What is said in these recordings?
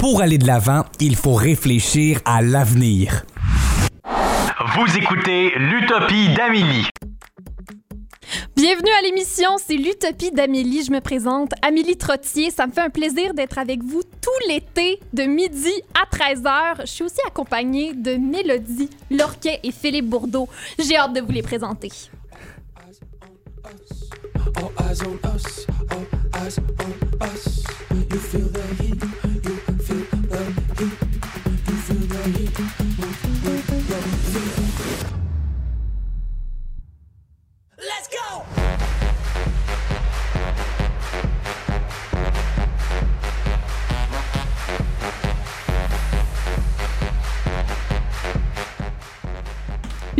Pour aller de l'avant, il faut réfléchir à l'avenir. Vous écoutez l'Utopie d'Amélie. Bienvenue à l'émission, c'est l'Utopie d'Amélie. Je me présente, Amélie Trottier. Ça me fait un plaisir d'être avec vous tout l'été de midi à 13h. Je suis aussi accompagnée de Mélodie Lorquet et Philippe Bourdeau. J'ai hâte de vous les présenter. All eyes on us, all eyes on us. You feel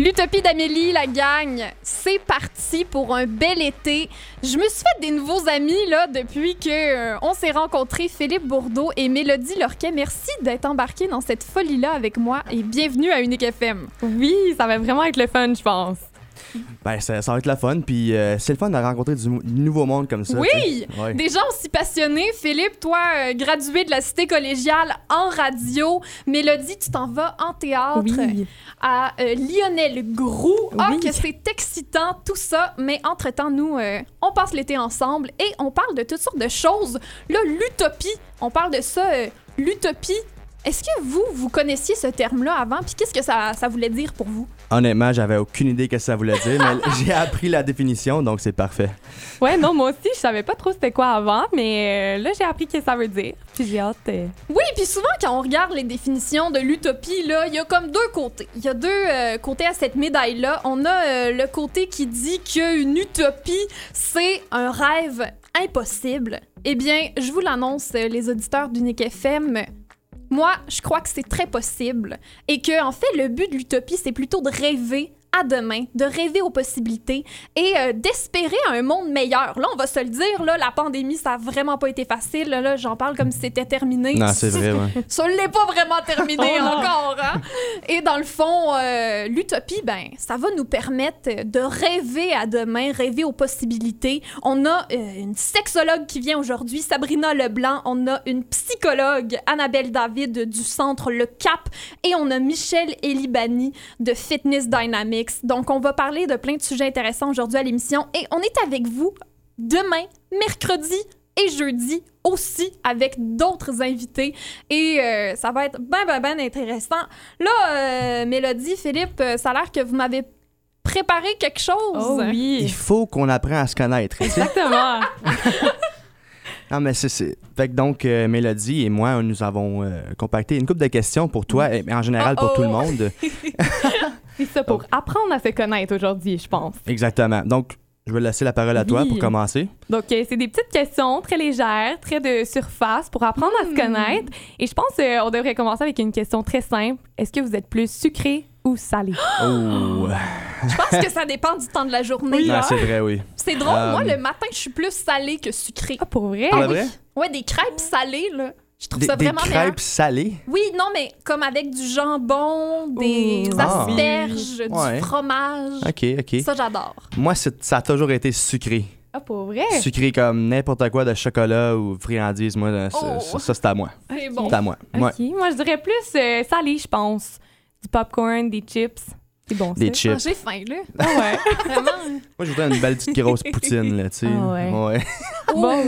L'Utopie d'Amélie, la gang, c'est parti pour un bel été. Je me suis fait des nouveaux amis là depuis que euh, on s'est rencontrés, Philippe Bourdeau et Mélodie Lorquet. Merci d'être embarqués dans cette folie-là avec moi et bienvenue à Unique FM. Oui, ça va vraiment être le fun, je pense. Ben, ça, ça va être la fun, puis euh, c'est le fun de rencontrer du, nouveau monde comme ça. Oui! Ouais. Des gens aussi passionnés. Philippe, toi, euh, gradué de la cité collégiale en radio. Mélodie, tu t'en vas en théâtre Oui. à euh, Lionel Groux. Ah, Oui. que c'est excitant, tout ça. Mais entre-temps, nous, euh, on passe l'été ensemble et on parle de toutes sortes de choses. Là, l'utopie, on parle de ça, euh, l'utopie. Est-ce que vous, vous connaissiez ce terme-là avant? Puis qu'est-ce que ça, ça voulait dire pour vous? Honnêtement, j'avais aucune idée que ça voulait dire, mais j'ai appris la définition, donc c'est parfait. Ouais, non, moi aussi, je savais pas trop c'était quoi avant, mais euh, là, j'ai appris ce que ça veut dire. Puis j'ai hâte. euh, Oui, puis souvent quand on regarde les définitions de l'utopie, là, il y a comme deux côtés. Il y a deux euh, côtés à cette médaille-là. On a euh, le côté qui dit qu'une utopie, c'est un rêve impossible. Eh bien, je vous l'annonce, les auditeurs d'Unique FM. Moi, je crois que c'est très possible et que en fait, le but de l'utopie, c'est plutôt de rêver à demain, de rêver aux possibilités et euh, d'espérer un monde meilleur. Là, on va se le dire, là, la pandémie, ça a vraiment pas été facile. Là, là, j'en parle comme si c'était terminé. Non, c'est vrai, ouais. Ça ne l'est pas vraiment terminé Oh encore. Hein? Et dans le fond, euh, l'utopie, ben, ça va nous permettre de rêver à demain, rêver aux possibilités. On a euh, une sexologue qui vient aujourd'hui, Sabrina Leblanc. On a une psychologue, Annabelle David du centre Le Cap. Et on a Michel Elibani de Fitness Dynamics. Donc, on va parler de plein de sujets intéressants aujourd'hui à l'émission. Et on est avec vous demain, mercredi et jeudi aussi avec d'autres invités et euh, ça va être ben ben ben intéressant. Là, euh, Mélodie, Philippe, euh, ça a l'air que vous m'avez préparé quelque chose. Oh Il oui. faut qu'on apprenne à se connaître. sais. Exactement. non, mais c'est- c'est. Fait que donc, euh, Mélodie et moi, nous avons euh, compacté une couple de questions pour toi, et en général pour tout le Oh-oh. monde. C'est ça pour apprendre à se connaître aujourd'hui, je pense. Exactement. Donc, je vais laisser la parole à toi Oui. pour commencer. Donc, euh, c'est des petites questions très légères, très de surface pour apprendre à se connaître. Et je pense qu'on devrait commencer avec une question très simple. Est-ce que vous êtes plus sucré ou salé? Oh! Je pense que ça dépend du temps de la journée. non, là. c'est vrai, oui. C'est drôle, Euh, moi le matin, je suis plus salée que sucrée. Ah, pour vrai? Pour Ah le oui. vrai? Ouais, des crêpes salées là. Je trouve Des, ça des vraiment meilleur. crêpes salées? Oui, non, mais comme avec du jambon, des Ouh. Ah. asperges, du Ouais. fromage. Ok, ok. Ça, j'adore. Moi, ça a toujours été sucré. Ah, pour vrai? Sucré comme n'importe quoi de chocolat ou friandises. Moi, ça, Oh. ça, ça, c'est à moi. C'est bon. C'est à moi. Ouais. OK. Moi, je dirais plus euh, salé, je pense. Du popcorn, des chips. Bon, Ah. J'ai faim, là. Ah ouais. Vraiment. Moi, je voudrais une belle petite grosse poutine, là, tu sais. Ah ouais. Ouais. Bon.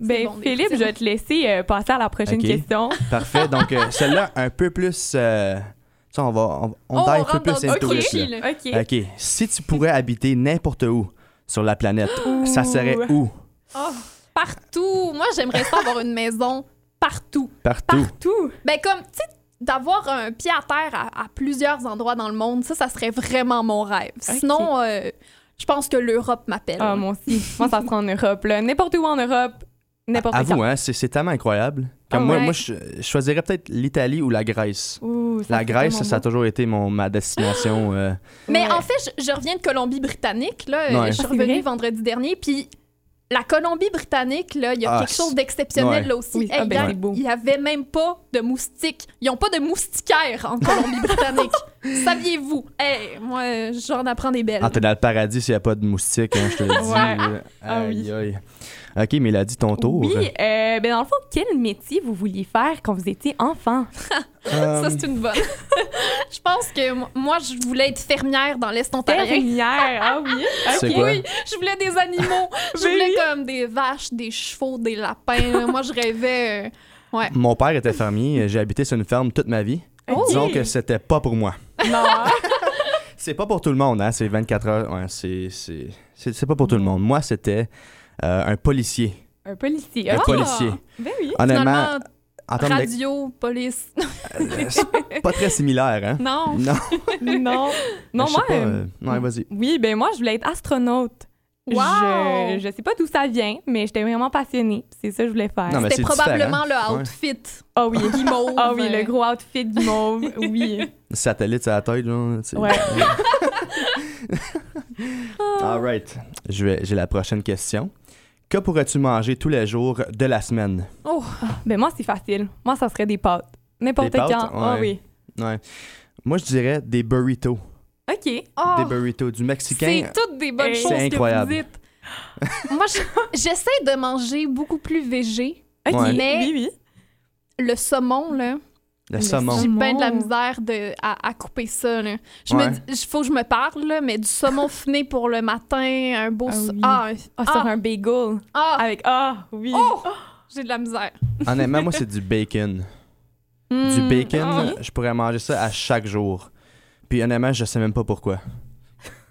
Ben, bon, Philippe, je vais te laisser euh, passer à la prochaine question. Parfait. Donc, euh, celle-là, un peu plus. euh, ça, on va. On, on Oh, dive un peu plus into ok. it, là. là. OK. OK. Si tu pourrais habiter n'importe où sur la planète, ça serait où? Oh, partout. Moi, j'aimerais ça avoir une maison partout. Partout. Partout. Ben, comme, tu sais, d'avoir un pied à terre à, à plusieurs endroits dans le monde, ça, ça serait vraiment mon rêve. Sinon, euh, je pense que l'Europe m'appelle. Ah, moi aussi. moi, ça sera en Europe. là. N'importe où en Europe, n'importe À quand. vous, hein, c'est c'est tellement incroyable. Comme Ah moi, ouais. moi je, je choisirais peut-être l'Italie ou la Grèce. Ouh, ça La serait Grèce, ça a toujours été mon, ma destination. euh, Mais Ouais. en fait, je, je reviens de Colombie-Britannique. Là, Ouais. Je suis Ah, revenue vendredi dernier. Puis la Colombie-Britannique, là, il y a Ah, quelque chose d'exceptionnel ouais. là aussi. Oui, ah, ben. Il y avait même pas de moustiques. Ils ont pas de moustiquaires en Colombie-Britannique. Saviez-vous? Hey, moi, j'en apprends des belles. Ah, t'es dans le paradis s'il n'y a pas de moustiques, hein, je te le dis. Ouais. là. Ah oui. Aïe, aïe. OK, Mélodie, ton tour. Oui, euh, ben dans le fond, quel métier vous vouliez faire quand vous étiez enfant? Ça, c'est une bonne. je pense que mo- moi, je voulais être fermière dans l'Est ontarien. Fermière, ah oui. Quoi? Oui, je voulais des animaux. Je voulais oui. comme des vaches, des chevaux, des lapins. Moi, je rêvais. euh, Ouais. Mon père était fermier. J'ai habité sur une ferme toute ma vie. Oh. Disons que c'était pas pour moi. Non. C'est pas pour tout le monde, hein. C'est 24 heures. Ouais, c'est, c'est, c'est, c'est pas pour tout le monde. Moi, c'était un policier. Un policier. Un Ah, policier. Ben oui. Honnêtement, Finalement, en termes de... radio, police. c'est pas très similaire, hein? non. Non. Non. Non, Je sais moi. pas, euh, euh, Ouais, vas-y. Oui, ben moi, je voulais être astronaute. Wow! Je, je sais pas d'où ça vient, mais j'étais vraiment passionnée. C'est ça que je voulais faire. Non, C'était c'est probablement le outfit. Ah oui. Guimauve. Ah oui, euh, le gros outfit du mauve. Oui. Satellite sur la tête, là. tu sais. Ouais. All right. J'ai la prochaine question. Que pourrais-tu manger tous les jours de la semaine? Oh, Ben moi, c'est facile. Moi, ça serait des pâtes. N'importe pâtes? quand. Ah Ouais. oui. Ouais. Moi, je dirais des burritos. OK. oh, Des burritos. Du mexicain. c'est toutes des bonnes Hey, choses c'est que incroyable. vous dites. Moi, je- j'essaie de manger beaucoup plus végé. OK. Ouais. Mais- Oui, oui. Le saumon, là, Le Le saumon. j'ai bien de la misère de, à, à couper ça. Là. Je Ouais. me dis, il faut que je me parle, là, mais du saumon fumé pour le matin, un beau... Ah oui. Ah, un- Ah, sur Ah. un bagel. ah, Avec. Ah, oui. oh, j'ai de la misère. Honnêtement, moi, c'est du bacon. Du Hmm, bacon, ah. je pourrais manger ça à chaque jour. Puis honnêtement, je sais même pas pourquoi.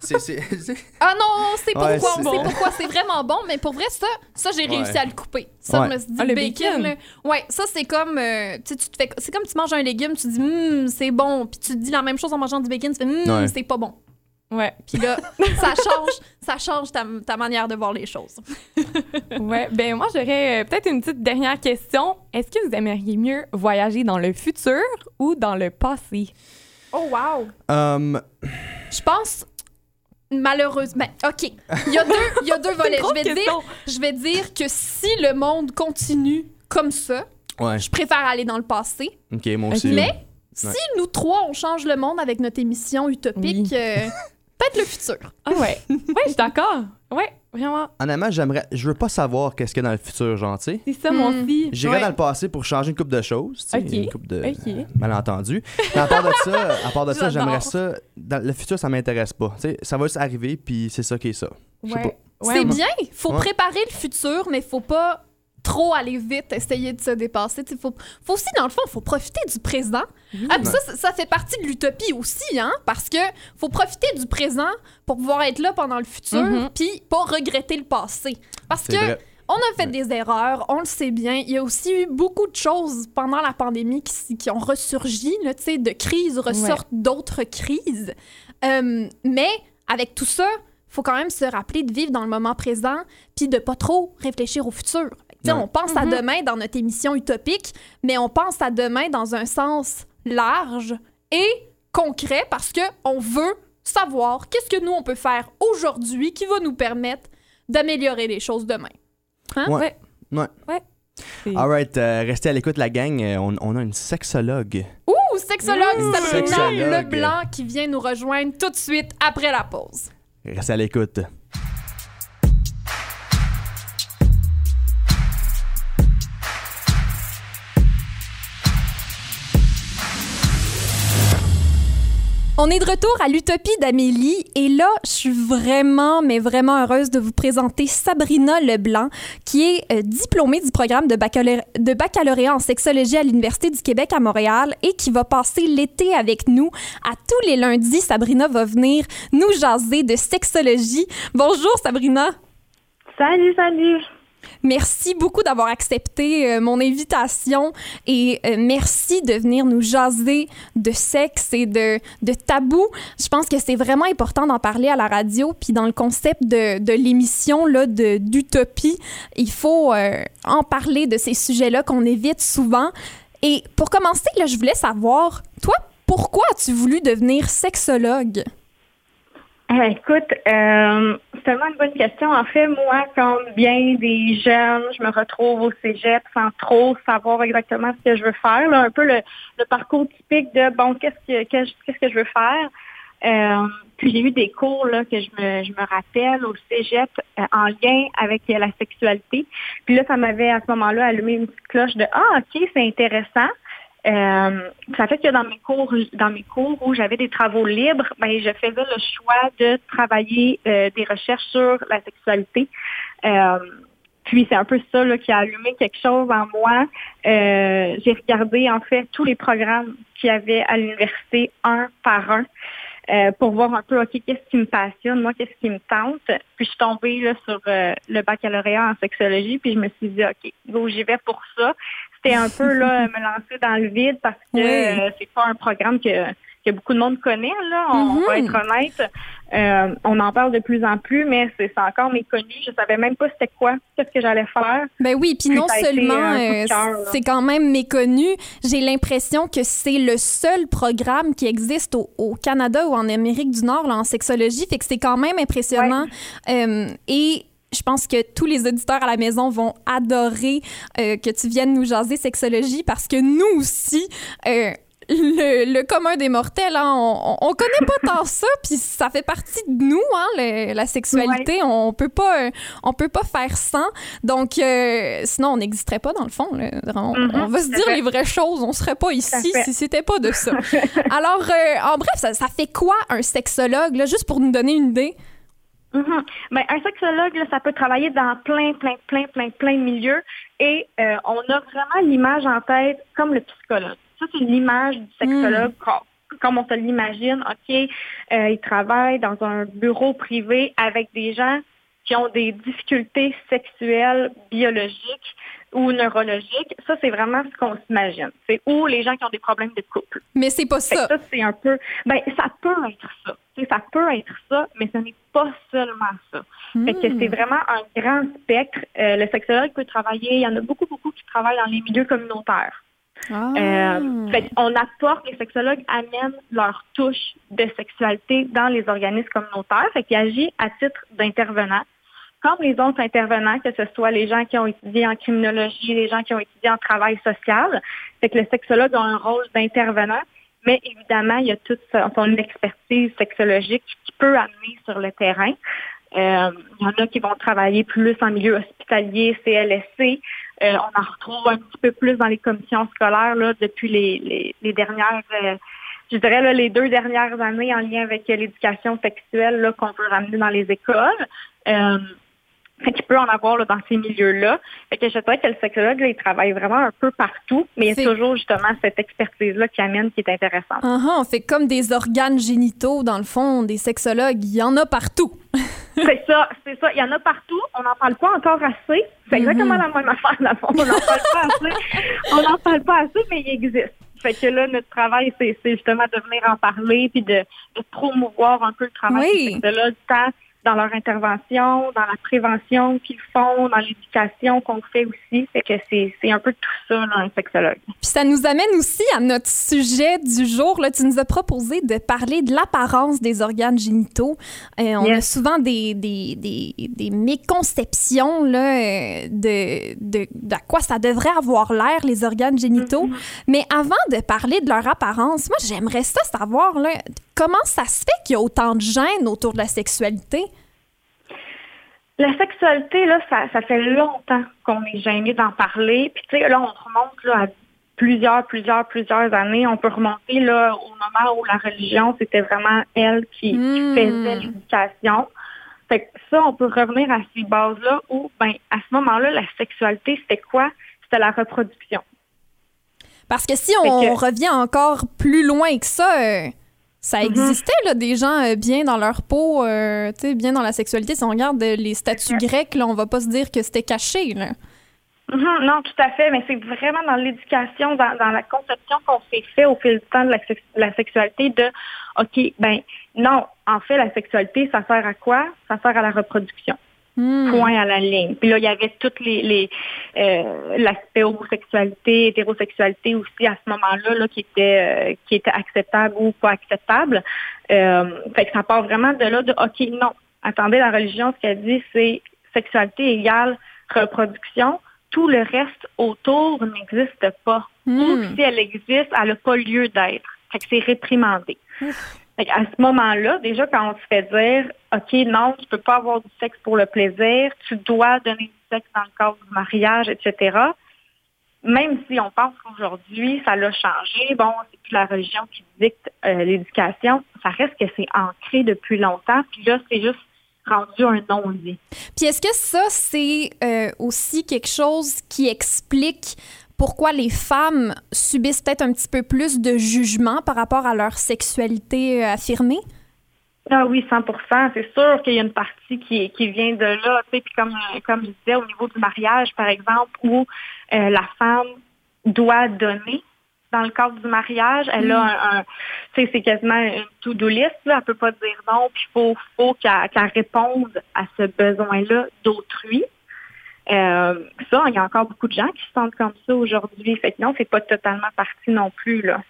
C'est, c'est, c'est- Ah non, c'est Ouais, pourquoi, c'est- on sait pourquoi, c'est vraiment bon, mais pour vrai, ça, ça j'ai réussi Ouais. à le couper. Ça, Ouais. je me suis dit, Ah, le bacon, bacon. là. Ouais, ça, c'est comme, euh, tu sais, tu te fais, c'est comme tu manges un légume, tu dis, hum, c'est bon, puis tu te dis la même chose en mangeant du bacon, tu fais, hum, Ouais. c'est pas bon. Ouais. Puis là, ça change, ça change ta, ta manière de voir les choses. Ouais. Ben moi, j'aurais euh, peut-être une petite dernière question. Est-ce que vous aimeriez mieux voyager dans le futur ou dans le passé? Oh, wow! Um, Je pense, malheureusement, ben, OK, il y a deux, il y a deux volets. Je vais, dire, je vais dire que si le monde continue comme ça, ouais, je préfère aller dans le passé. ok, moi aussi. Mais si nous trois, on change le monde avec notre émission utopique, Oui. euh, peut-être le futur. Ah ouais. Ouais, je suis d'accord. Ouais, vraiment. Honnêtement, j'aimerais, je veux pas savoir qu'est-ce qu'il y a dans le futur, genre, tu sais. C'est ça, moi Hmm. aussi. J'irai Ouais. dans le passé pour changer une coupe de choses, tu sais, Ok, une coupe de ok. malentendus. Mais à part de ça, à part de ça, J'adore. j'aimerais ça. Dans le futur, ça m'intéresse pas. Tu sais, ça va juste arriver, puis c'est ça qui est ça. Je sais Ouais. pas. Ouais, c'est moi- bien, faut Ouais. préparer le futur, mais faut pas trop aller vite, essayer de se dépasser. Il faut, faut aussi, dans le fond, faut profiter du présent. Ah, ça, ça, fait partie de l'utopie aussi, hein, parce que faut profiter du présent pour pouvoir être là pendant le futur, Mhm. puis pas regretter le passé. Parce que vrai. On a fait des erreurs, on le sait bien. Il y a aussi eu beaucoup de choses pendant la pandémie qui, qui ont ressurgi. Là, de crises ressortent d'autres crises. Euh, mais avec tout ça, faut quand même se rappeler de vivre dans le moment présent puis de pas trop réfléchir au futur. Tu sais, Ouais. On pense à Mhm. demain dans notre émission utopique, mais on pense à demain dans un sens large et concret parce que on veut savoir qu'est-ce que nous on peut faire aujourd'hui qui va nous permettre d'améliorer les choses demain. Hein? Ouais. Ouais. Ouais. C'est- Alright, euh, restez à l'écoute, la gang. Euh, On, on a une sexologue. Ouh, sexologue Mmh, Sabrina sexologue. Leblanc qui vient nous rejoindre tout de suite après la pause. Restez à l'écoute. On est de retour à l'Utopie d'Amélie et là, je suis vraiment, mais vraiment heureuse de vous présenter Sabrina Leblanc, qui est euh, diplômée du programme de, baccalauréat, de baccalauréat en sexologie à l'Université du Québec à Montréal et qui va passer l'été avec nous. À tous les lundis, Sabrina va venir nous jaser de sexologie. Bonjour Sabrina. Salut, salut. Merci beaucoup d'avoir accepté euh, mon invitation et euh, merci de venir nous jaser de sexe et de, de tabou. Je pense que c'est vraiment important d'en parler à la radio. Puis dans le concept de, de l'émission d'utopie, il faut euh, en parler de ces sujets-là qu'on évite souvent. Et pour commencer, là, je voulais savoir, toi, pourquoi as-tu voulu devenir sexologue? Eh, écoute, euh, c'est tellement une bonne question. En fait, moi, comme bien des jeunes, je me retrouve au cégep sans trop savoir exactement ce que je veux faire. là. un peu le, le parcours typique de, bon, qu'est-ce que, qu'est-ce que je veux faire? Euh, puis j'ai eu des cours là, que je me, je me rappelle au cégep euh, en lien avec la sexualité. Puis là, ça m'avait à ce moment-là allumé une petite cloche de Ah, OK, c'est intéressant. Euh, ça fait que dans mes cours, dans mes cours où j'avais des travaux libres, ben je faisais le choix de travailler euh, des recherches sur la sexualité. Euh, puis c'est un peu ça là, qui a allumé quelque chose en moi. Euh, j'ai regardé en fait tous les programmes qu'il y avait à l'université un par un. euh, pour voir un peu, OK, qu'est-ce qui me passionne, moi, qu'est-ce qui me tente. Puis je suis tombée là, sur euh, le baccalauréat en sexologie, puis je me suis dit, OK, go, j'y vais pour ça. C'était un peu là, me lancer dans le vide parce que Oui. euh, c'est pas un programme que, que beaucoup de monde connaît, là, on va Mhm. être honnête. Euh, on en parle de plus en plus, mais c'est encore méconnu. Je savais même pas c'était quoi, qu'est-ce que j'allais faire. Ben oui, puis non seulement euh, c'est quand même méconnu, j'ai l'impression que c'est le seul programme qui existe au, au Canada ou en Amérique du Nord là, en sexologie, fait que c'est quand même impressionnant. Euh, et je pense que tous les auditeurs à la maison vont adorer euh, que tu viennes nous jaser sexologie parce que nous aussi, euh, le, le commun des mortels, hein, on, on on connaît pas tant ça, puis ça fait partie de nous, hein, le- la sexualité. On peut pas, euh, on peut pas faire sans. Donc, euh, sinon, on n'existerait pas dans le fond. là. On, on va se dire fait. les vraies choses. On serait pas ici fait. si c'était pas de ça. Alors, euh, en bref, ça, ça fait quoi un sexologue, là, juste pour nous donner une idée? Mhm. Ben, un sexologue, là, ça peut travailler dans plein, plein, plein, plein, plein de milieux et euh, on a vraiment l'image en tête comme le psychologue. Ça, c'est l'image du sexologue com- comme on se l'imagine. OK, euh, il travaille dans un bureau privé avec des gens qui ont des difficultés sexuelles, biologiques ou neurologiques. Ça, c'est vraiment ce qu'on s'imagine. C'est ou les gens qui ont des problèmes de couple. Mais c'est pas ça. ça, c'est un peu. Ben, ça peut être ça. Ça peut être ça, mais ce n'est pas seulement ça. Fait que Hmm. c'est vraiment un grand spectre. Euh, le sexologue peut travailler. Il y en a beaucoup, beaucoup qui travaillent dans les milieux communautaires. Ah. Euh, fait on apporte, les sexologues amènent leur touche de sexualité dans les organismes communautaires. Fait qu'ils agissent à titre d'intervenant. Comme les autres intervenants, que ce soit les gens qui ont étudié en criminologie, les gens qui ont étudié en travail social. Fait que le sexologue a un rôle d'intervenant, mais évidemment, il y a toute son expertise sexologique qui peut amener sur le terrain. Euh, il y en a qui vont travailler plus en milieu hospitalier, CLSC. Euh, on en retrouve un petit peu plus dans les commissions scolaires là, depuis les, les, dernières, euh, je dirais là, les deux dernières années en lien avec l'éducation sexuelle qu'on veut ramener dans les écoles. Fait qu'il peut en avoir là, dans ces milieux-là. Fait que je dirais que le sexologue, là, il travaille vraiment un peu partout, mais il y a toujours justement cette expertise-là qui amène qui est intéressante. Ah, ah, on fait comme des organes génitaux, dans le fond, des sexologues. Il y en a partout. C'est ça, c'est ça. Il y en a partout. On n'en parle pas encore assez. C'est exactement la même affaire, dans le fond. On n'en parle pas assez. On n'en parle pas assez, mais il existe. Fait que là, notre travail, c'est justement de venir en parler puis de, de promouvoir un peu le travail Oui. des sexologues, tant dans leur intervention, dans la prévention qu'ils font, dans l'éducation qu'on fait aussi. Fait que c'est un peu tout ça, là, un sexologue. Puis ça nous amène aussi à notre sujet du jour. Là, tu nous as proposé de parler de l'apparence des organes génitaux. Euh, on Yes. a souvent des, des, des, des méconceptions là, euh, de, de, de à quoi ça devrait avoir l'air, les organes génitaux. Mais avant de parler de leur apparence, moi, j'aimerais ça savoir là, comment ça se fait qu'il y a autant de gêne autour de la sexualité? La sexualité, là, ça, ça fait longtemps qu'on est gêné d'en parler. Puis, tu sais, là, on remonte là, à plusieurs, plusieurs, plusieurs années. On peut remonter là, au moment où la religion, c'était vraiment elle qui, qui Hmm. faisait l'éducation. Fait que ça, on peut revenir à ces bases-là où, ben, à ce moment-là, la sexualité, c'était quoi? C'était la reproduction. Parce que si on que- revient encore plus loin que ça, ça Mhm. existait, là, des gens euh, bien dans leur peau, euh, bien dans la sexualité. Si on regarde euh, les statues grecques, là, on va pas se dire que c'était caché. Là. Mhm, non, tout à fait, mais c'est vraiment dans l'éducation, dans, dans la conception qu'on s'est fait au fil du temps de la, sex- la sexualité de, OK, ben non, en fait, la sexualité, ça sert à quoi? Ça sert à la reproduction. Hmm. Point à la ligne. Puis là, il y avait toutes les, les euh, l'aspect homosexualité, hétérosexualité aussi à ce moment-là là, qui était euh, qui était acceptable ou pas acceptable. Euh, fait que ça part vraiment de là de OK, non. Attendez, la religion, ce qu'elle dit, c'est sexualité égale reproduction. Tout le reste autour n'existe pas. Ou Hmm. si elle existe, elle n'a pas lieu d'être. Fait que c'est réprimandé. À ce moment-là, déjà, quand on se fait dire, OK, non, tu peux pas avoir du sexe pour le plaisir, tu dois donner du sexe dans le cadre du mariage, etc. Même si on pense qu'aujourd'hui, ça l'a changé, bon, c'est plus la religion qui dicte euh, l'éducation, ça reste que c'est ancré depuis longtemps, puis là, c'est juste rendu un non-dit. Puis est-ce que ça, c'est euh, aussi quelque chose qui explique pourquoi les femmes subissent peut-être un petit peu plus de jugement par rapport à leur sexualité euh, affirmée? Ah oui, 100% C'est sûr qu'il y a une partie qui, qui vient de là. Tu sais, puis comme, comme je disais, au niveau du mariage, par exemple, où euh, la femme doit donner dans le cadre du mariage, elle a un, un- tu sais, c'est quasiment une to-do list, là. elle peut pas dire non, puis il faut, faut qu'elle qu'elle réponde à ce besoin-là d'autrui. Euh, ça, il y a encore beaucoup de gens qui se sentent comme ça aujourd'hui. Fait que non, c'est pas totalement parti non plus, là.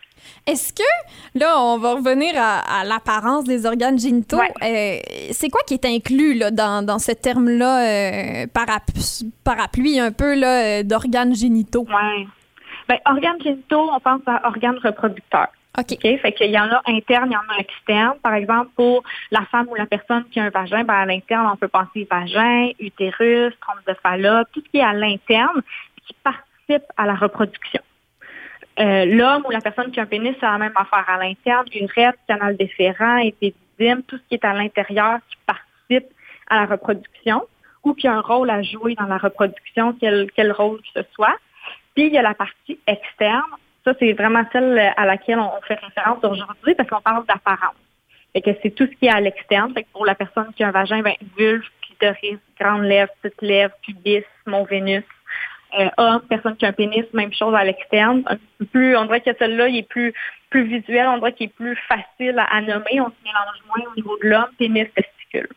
Est-ce que, là, on va revenir à, à l'apparence des organes génitaux. Euh, c'est quoi qui est inclus là, dans, dans ce terme-là, euh, parap- parapluie un peu là, euh, d'organes génitaux? Ouais. Ben, organes génitaux, on pense à organes reproducteurs. OK. OK? Fait qu'il y en a interne, il y en a externe. Par exemple, pour la femme ou la personne qui a un vagin, ben, à l'interne, on peut penser vagin, utérus, trompe de Fallope, tout ce qui est à l'interne qui participe à la reproduction. Euh, L'homme ou la personne qui a un pénis, c'est la même affaire à l'interne, urètre, canal déférent, épididyme, tout ce qui est à l'intérieur qui participe à la reproduction ou qui a un rôle à jouer dans la reproduction, quel, quel rôle que ce soit. Puis il y a la partie externe. Ça, c'est vraiment celle à laquelle on fait référence aujourd'hui parce qu'on parle d'apparence. Fait que c'est tout ce qui est à l'externe. Fait que pour la personne qui a un vagin, ben, vulve, clitoris, grande lèvre, petite lèvre, pubis, mon Vénus. Euh, homme, personne qui a un pénis, même chose à l'externe. Plus, on dirait que celle-là, il est plus, plus visuel, on dirait qu'il est plus facile à, à nommer. On se mélange moins au niveau de l'homme, pénis, testicule.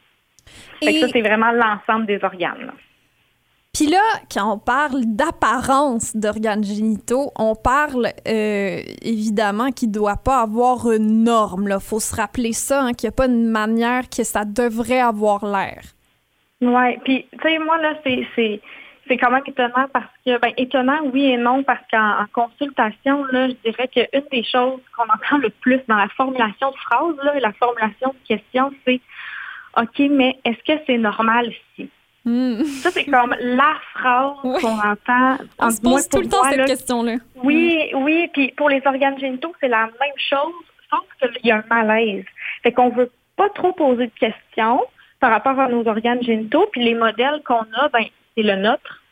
Fait que Et- ça, c'est vraiment l'ensemble des organes. là. Puis là, quand on parle d'apparence d'organes génitaux, on parle euh, évidemment qu'il ne doit pas avoir une norme. Il faut se rappeler ça, hein, qu'il n'y a pas une manière que ça devrait avoir l'air. Ouais, puis tu sais moi là c'est quand même étonnant parce que ben étonnant oui et non parce qu'en en consultation là, je dirais qu'une des choses qu'on entend le plus dans la formulation de phrases là, la formulation de questions, c'est OK, mais est-ce que c'est normal ici? Hmm. Ça, c'est comme la phrase qu'on entend. On se pose tout le temps moi, cette là, question-là. oui, oui, puis pour les organes génitaux, c'est la même chose, sauf qu'il y a un malaise. Fait qu'on veut pas trop poser de questions par rapport à nos organes génitaux, puis les modèles qu'on a, ben, c'est le nôtre.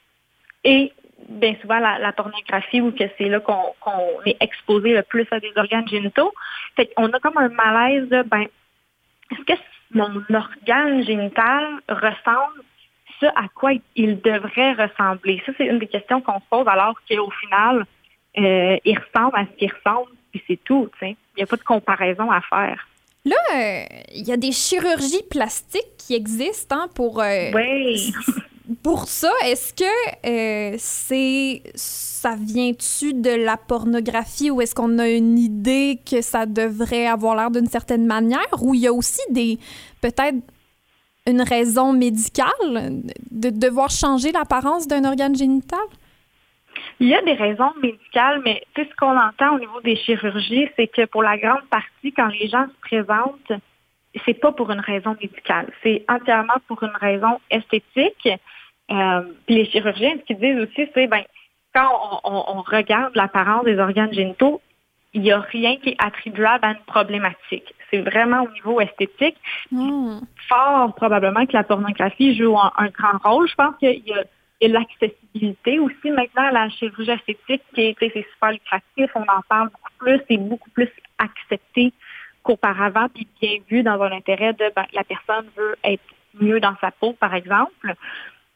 Et bien souvent la, la pornographie où que c'est là qu'on qu'on est exposé le plus à des organes génitaux. Fait qu'on a comme un malaise de ben est-ce que mon organe génital ressemble à quoi il devrait ressembler? Ça, c'est une des questions qu'on se pose alors qu'au final, euh, il ressemble à ce qu'il ressemble, puis c'est tout. tu sais. Il n'y a pas de comparaison à faire. Là, euh, il y a des chirurgies plastiques qui existent hein, pour, euh, Oui. pour ça. Est-ce que c'est ça vient-tu de la pornographie ou est-ce qu'on a une idée que ça devrait avoir l'air d'une certaine manière? Ou il y a aussi des peut-être une raison médicale de devoir changer l'apparence d'un organe génital? Il y a des raisons médicales, mais sais, ce qu'on entend au niveau des chirurgies, c'est que pour la grande partie, quand les gens se présentent, c'est pas pour une raison médicale. C'est entièrement pour une raison esthétique. Euh, puis les chirurgiens, ce qu'ils disent aussi, c'est ben quand on, on- on regarde l'apparence des organes génitaux, il n'y a rien qui est attribuable à une problématique. C'est vraiment au niveau esthétique. Hmm. Fort probablement que la pornographie joue un, un grand rôle. Je pense qu'il y a, l'accessibilité aussi maintenant la chirurgie esthétique qui est, c'est super lucratif. On en parle beaucoup plus. C'est beaucoup plus accepté qu'auparavant, puis bien vu dans un intérêt de ben, la personne veut être mieux dans sa peau, par exemple.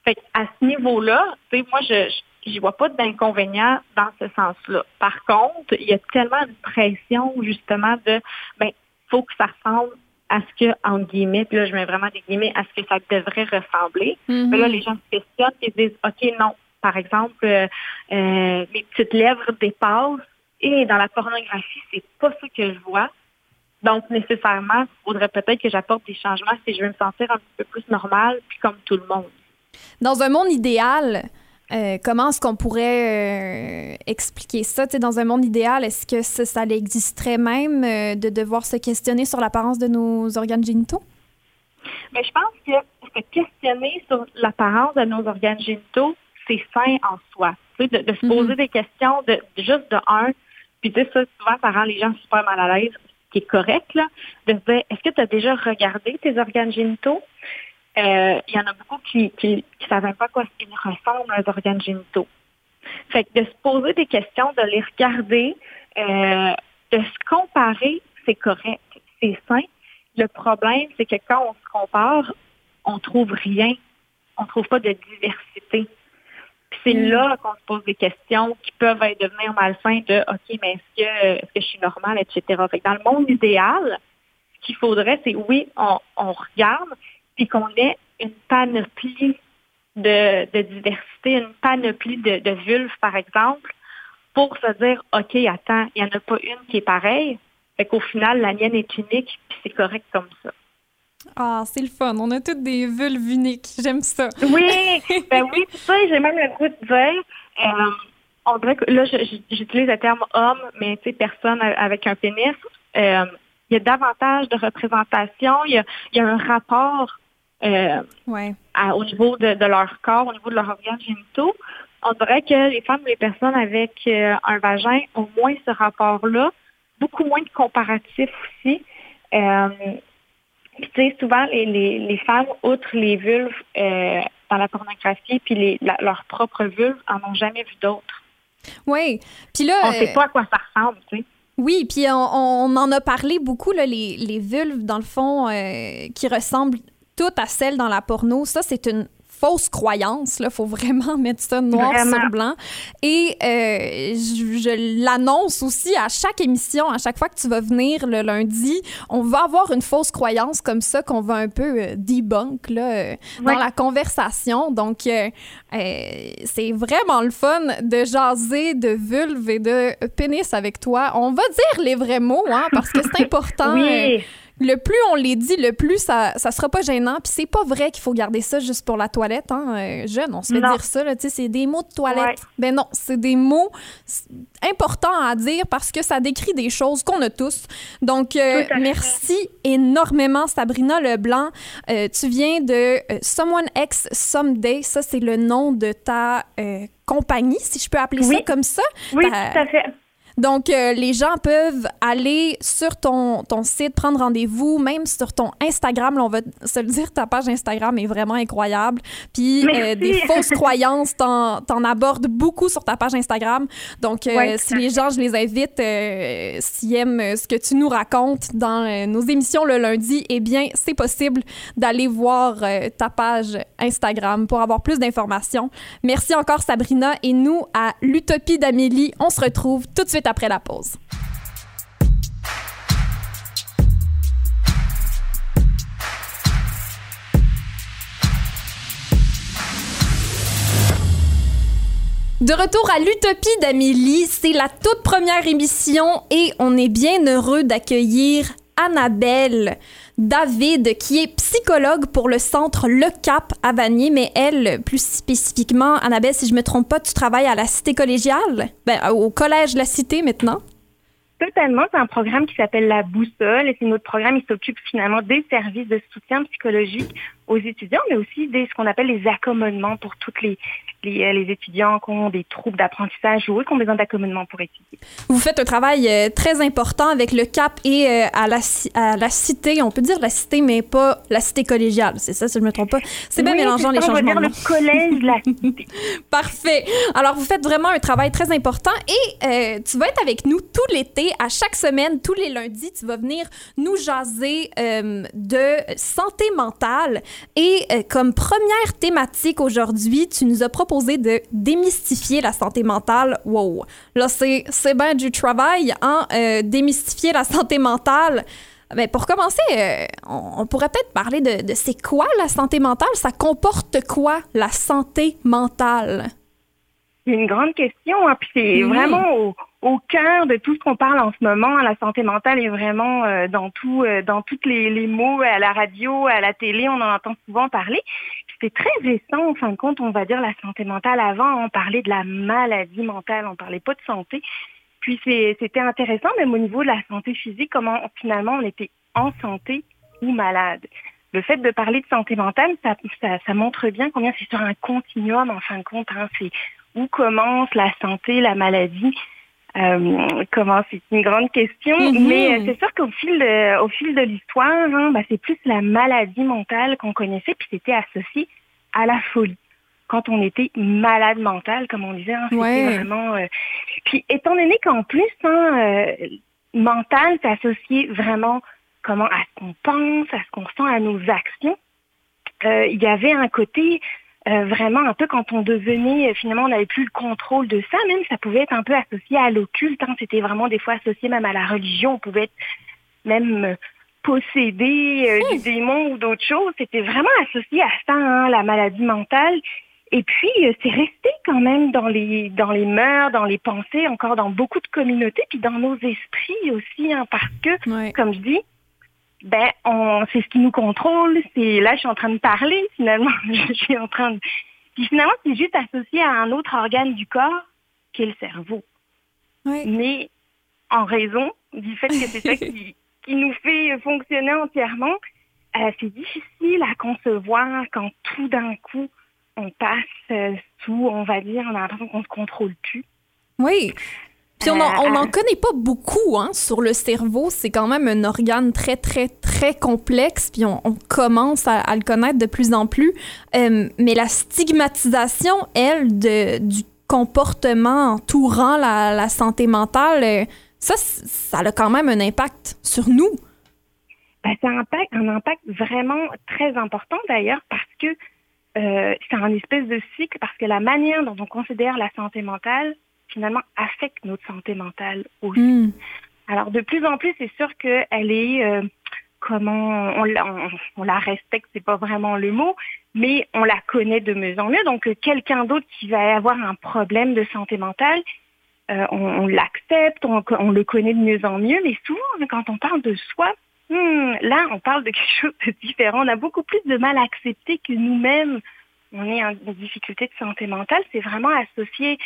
Fait à ce niveau-là, moi, je je vois pas d'inconvénient dans ce sens-là. Par contre, il y a tellement de pression, justement, de ben, faut que ça ressemble à ce que, entre guillemets, puis là, je mets vraiment des guillemets, à ce que ça devrait ressembler. Mhm. Mais là, les gens se questionnent et se disent, OK, non. Par exemple, euh, euh, mes petites lèvres dépassent et dans la pornographie, c'est pas ça que je vois. Donc, nécessairement, il faudrait peut-être que j'apporte des changements si je veux me sentir un petit peu plus normal, puis comme tout le monde. Dans un monde idéal, Euh, comment est-ce qu'on pourrait euh, expliquer ça? Dans un monde idéal, est-ce que ça, ça existerait même euh, de devoir se questionner sur l'apparence de nos organes génitaux? Mais je pense que se questionner sur l'apparence de nos organes génitaux, c'est sain en soi. De, de se poser des questions de, de juste de un, puis tu ça, souvent, ça rend les gens super mal à l'aise, ce qui est correct, là, de se dire, est-ce que tu as déjà regardé tes organes génitaux? Euh, Il y en a beaucoup qui qui, qui savent même pas à quoi ils ressemblent leurs organes génitaux. Fait que de se poser des questions, de les regarder, euh, de se comparer, c'est correct, c'est sain. Le problème, c'est que quand on se compare, on trouve rien. On trouve pas de diversité. Puis c'est là qu'on se pose des questions qui peuvent devenir malsains de OK, mais est-ce que je suis normale, etc. Fait que dans le monde idéal, ce qu'il faudrait, c'est oui, on, on regarde, puis qu'on ait une panoplie de, de diversité, une panoplie de, de vulves, par exemple, pour se dire OK, attends, il n'y en a pas une qui est pareille. Fait qu'au final, la mienne est unique, puis c'est correct comme ça. Ah, c'est le fun. On a toutes des vulves uniques. J'aime ça. Oui, ben oui, c'est ça, j'ai même le goût de dire. euh, on dirait que là, j'utilise le terme homme, mais tu sais, personne avec un pénis. Euh, il y a davantage de représentation, il y a, il y a un rapport euh, Ouais. à- au niveau de, de leur corps, au niveau de leurs organes génitaux. On dirait que les femmes ou les personnes avec euh, un vagin ont moins ce rapport-là, beaucoup moins de comparatifs aussi. Euh, tu sais, souvent, les, les, les femmes, outre les vulves euh, dans la pornographie, puis les, la- leurs propres vulves, en ont jamais vu d'autres. Oui. Puis là. On ne sait pas à quoi ça ressemble, tu sais. Oui, puis on, on en a parlé beaucoup, là, les, les vulves, dans le fond, euh, qui ressemblent toutes à celles dans la porno. Ça, c'est une fausse croyance. Il faut vraiment mettre ça noir Vraiment. sur blanc. Et euh, je, je l'annonce aussi à chaque émission, à chaque fois que tu vas venir le lundi, on va avoir une fausse croyance comme ça qu'on va un peu euh, debunk là, euh, Ouais. dans la conversation. Donc, euh, c'est vraiment le fun de jaser de vulve et de pénis avec toi. On va dire les vrais mots, hein, parce que c'est important. Oui, le plus on les dit, le plus ça, ça sera pas gênant. Puis c'est pas vrai qu'il faut garder ça juste pour la toilette. Hein. euh, jeune, on se fait Non. dire ça, là, tu sais, c'est des mots de toilette. Ouais. Ben non, c'est des mots importants à dire parce que ça décrit des choses qu'on a tous. Donc, euh, merci énormément, Sabrina Leblanc. Euh, tu viens de euh, Someone X Someday. Ça, c'est le nom de ta euh, compagnie, si je peux appeler ça comme ça. oui, tout à fait. Donc, euh, les gens peuvent aller sur ton, ton site, prendre rendez-vous, même sur ton Instagram. Là, on va se le dire, ta page Instagram est vraiment incroyable. Puis, euh, des fausses croyances, t'en, t'en abordes beaucoup sur ta page Instagram. Donc, euh, Ouais, si les gens, je les invite, s'ils aiment ce que tu nous racontes dans nos émissions le lundi, eh bien, c'est possible d'aller voir ta page Instagram pour avoir plus d'informations. Merci encore, Sabrina. Et nous, à l'Utopie d'Amélie, on se retrouve tout de suite après la pause. De retour à l'Utopie d'Amélie, c'est la toute première émission et on est bien heureux d'accueillir Annabelle David, qui est psychologue pour le centre Le Cap à Vanier, mais elle, plus spécifiquement, Annabelle, si je me trompe pas, tu travailles à la Cité collégiale, ben, au collège La Cité maintenant. Totalement, c'est un programme qui s'appelle la boussole et c'est notre programme, il s'occupe finalement des services de soutien psychologique aux étudiants, mais aussi des ce qu'on appelle les accommodements pour toutes les, les, euh, les étudiants qui ont des troubles d'apprentissage ou qui ont besoin d'accommodements pour étudier. Vous faites un travail euh, très important avec le CAP et euh, à, la, ci- à la Cité, on peut dire la Cité, mais pas la Cité collégiale, c'est ça, si je me trompe pas? C'est bien Oui, mélangeant les changements. On de va dire le collège, la cité. Parfait. Alors, vous faites vraiment un travail très important et euh, tu vas être avec nous tout l'été, à chaque semaine, tous les lundis, tu vas venir nous jaser euh, de santé mentale. Et euh, comme première thématique aujourd'hui, tu nous as proposé de démystifier la santé mentale. Wow! Là, c'est c'est bien du travail, hein? euh, démystifier la santé mentale. Ben, pour commencer, euh, on, on pourrait peut-être parler de, de c'est quoi la santé mentale? Ça comporte quoi la santé mentale? C'est une grande question, hein, puis c'est vraiment au, au cœur de tout ce qu'on parle en ce moment. La santé mentale est vraiment euh, dans tout, euh, dans tous les, les mots à la radio, à la télé, on en entend souvent parler. C'était très récent, en fin de compte, on va dire la santé mentale. Avant, on parlait de la maladie mentale, on parlait pas de santé. Puis c'était intéressant, même au niveau de la santé physique, comment finalement on était en santé ou malade. Le fait de parler de santé mentale, ça montre bien combien c'est sur un continuum, en fin de compte. Hein. C'est où commence la santé, la maladie. Euh, comment c'est une grande question, Mhm. mais euh, c'est sûr qu'au fil de, au fil de l'histoire, hein, bah, c'est plus la maladie mentale qu'on connaissait, puis c'était associé à la folie. Quand on était malade mental, comme on disait, hein, c'était Ouais. vraiment. euh, Puis étant donné qu'en plus, hein, euh, mental, c'est associé vraiment comment à ce qu'on pense, à ce qu'on ressent, à nos actions. Euh, Il y avait un côté euh, vraiment un peu quand on devenait, euh, finalement, on n'avait plus le contrôle de ça, même ça pouvait être un peu associé à l'occulte. hein. C'était vraiment des fois associé même à la religion. On pouvait être même euh, possédé euh, du démon ou d'autres choses. C'était vraiment associé à ça, hein, la maladie mentale. Et puis, euh, c'est resté quand même dans les dans les mœurs, dans les pensées, encore dans beaucoup de communautés, puis dans nos esprits aussi, hein, parce que Ouais. comme je dis, ben, on, c'est ce qui nous contrôle. C'est là, je suis en train de parler finalement. je suis en train de. Puis finalement, c'est juste associé à un autre organe du corps, qui est le cerveau. Mais en raison du fait que c'est ça qui, qui nous fait fonctionner entièrement, euh, c'est difficile à concevoir quand tout d'un coup on passe euh, sous, on va dire, on a l'impression qu'on ne se contrôle plus. Oui. Puis on Euh, en- on n'en euh. connaît pas beaucoup hein, sur le cerveau. C'est quand même un organe très, très, très complexe. Puis on, on commence à, à le connaître de plus en plus. Euh, mais la stigmatisation, elle, de, du comportement entourant la, la santé mentale, euh, ça, ça a quand même un impact sur nous. Ben, ça a un impact, un impact vraiment très important d'ailleurs parce que euh, c'est un espèce de cycle, parce que la manière dont on considère la santé mentale, finalement, affecte notre santé mentale aussi. Hmm. Alors, de plus en plus, c'est sûr qu'elle est, euh, comment, on, la- on, on la respecte, c'est pas vraiment le mot, mais on la connaît de mieux en mieux. Donc, euh, quelqu'un d'autre qui va avoir un problème de santé mentale, euh, on, on l'accepte, on, le connaît de mieux en mieux, mais souvent, quand on parle de soi, hmm, là, on parle de quelque chose de différent. On a beaucoup plus de mal à accepter que nous-mêmes, on est en difficulté de santé mentale. C'est vraiment associé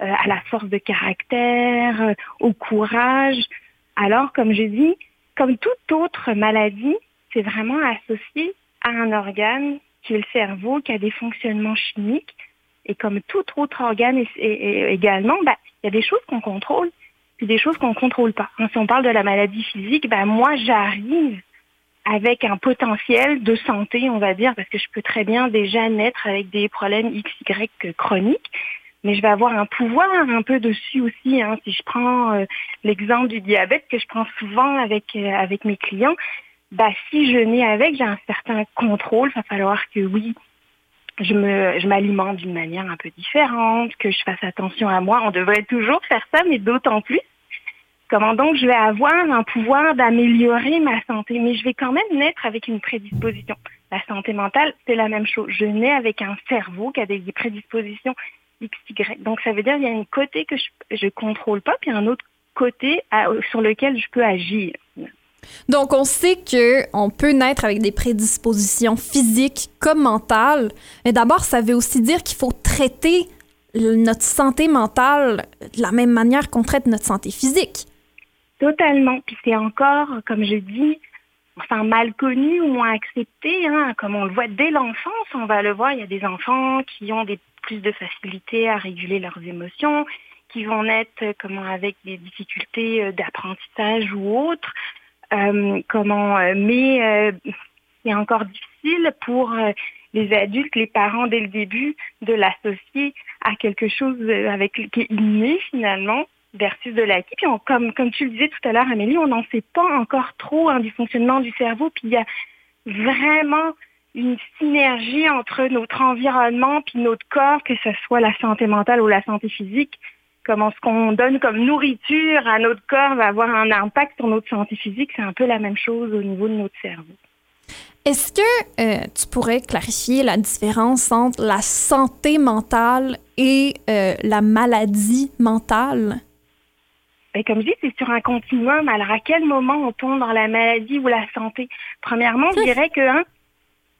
à la force de caractère, euh, au courage. Alors, comme je dis, comme toute autre maladie, c'est vraiment associé à un organe qui est le cerveau, qui a des fonctionnements chimiques. Et comme tout autre organe également, bah, il y a des choses qu'on contrôle, puis des choses qu'on ne contrôle pas. Hein, si on parle de la maladie physique, bah, moi, j'arrive avec un potentiel de santé, on va dire, parce que je peux très bien déjà naître avec des problèmes XY chroniques, mais je vais avoir un pouvoir un peu dessus aussi. Hein. Si je prends euh, l'exemple du diabète que je prends souvent avec, euh, avec mes clients, bah, si je nais avec, j'ai un certain contrôle. Il va falloir que oui, je je m'alimente d'une manière un peu différente, que je fasse attention à moi. On devrait toujours faire ça, mais d'autant plus. Comment donc je vais avoir un pouvoir d'améliorer ma santé, mais je vais quand même naître avec une prédisposition. La santé mentale, c'est la même chose. Je nais avec un cerveau qui a des prédispositions XY. Donc ça veut dire qu'il y a un côté que je je contrôle pas, puis un autre côté à- sur lequel je peux agir. Donc, on sait que on peut naître avec des prédispositions physiques comme mentales. Mais d'abord, ça veut aussi dire qu'il faut traiter le- notre santé mentale de la même manière qu'on traite notre santé physique. Totalement. Puis c'est encore, comme je dis, enfin mal connu ou moins accepté, hein, comme on le voit dès l'enfance, on va le voir, il y a des enfants qui ont des plus de facilité à réguler leurs émotions, qui vont naître euh, comment avec des difficultés euh, d'apprentissage ou autres. Euh, comment euh, mais euh, c'est encore difficile pour les adultes, les parents dès le début de l'associer à quelque chose avec qui est inné finalement versus de l'acquis. Puis on- comme, comme tu le disais tout à l'heure, Amélie, on n'en sait pas encore trop hein, du fonctionnement du cerveau. Puis il y a vraiment une synergie entre notre environnement puis notre corps, que ce soit la santé mentale ou la santé physique. Comment ce qu'on donne comme nourriture à notre corps va avoir un impact sur notre santé physique. C'est un peu la même chose au niveau de notre cerveau. Est-ce que euh, tu pourrais clarifier la différence entre la santé mentale et euh, la maladie mentale? ben, comme je dis, c'est sur un continuum. Alors, à quel moment on tombe dans la maladie ou la santé? Premièrement, je dirais que hein,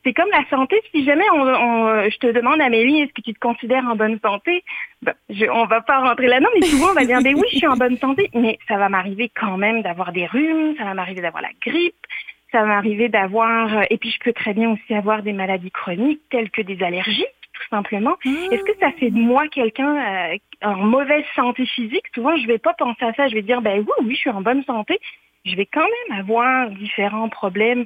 c'est comme la santé. Si jamais on, on- je te demande, Amélie, est-ce que tu te considères en bonne santé? Ben, je, on va pas rentrer là-dedans, mais souvent on va dire, ben oui, je suis en bonne santé, mais ça va m'arriver quand même d'avoir des rhumes, ça va m'arriver d'avoir la grippe, ça va m'arriver d'avoir, euh, et puis je peux très bien aussi avoir des maladies chroniques telles que des allergies, tout simplement. Est-ce que ça fait de moi quelqu'un euh, en mauvaise santé physique? Souvent, je vais pas penser à ça. Je vais dire, ben oui, oui, je suis en bonne santé. Je vais quand même avoir différents problèmes.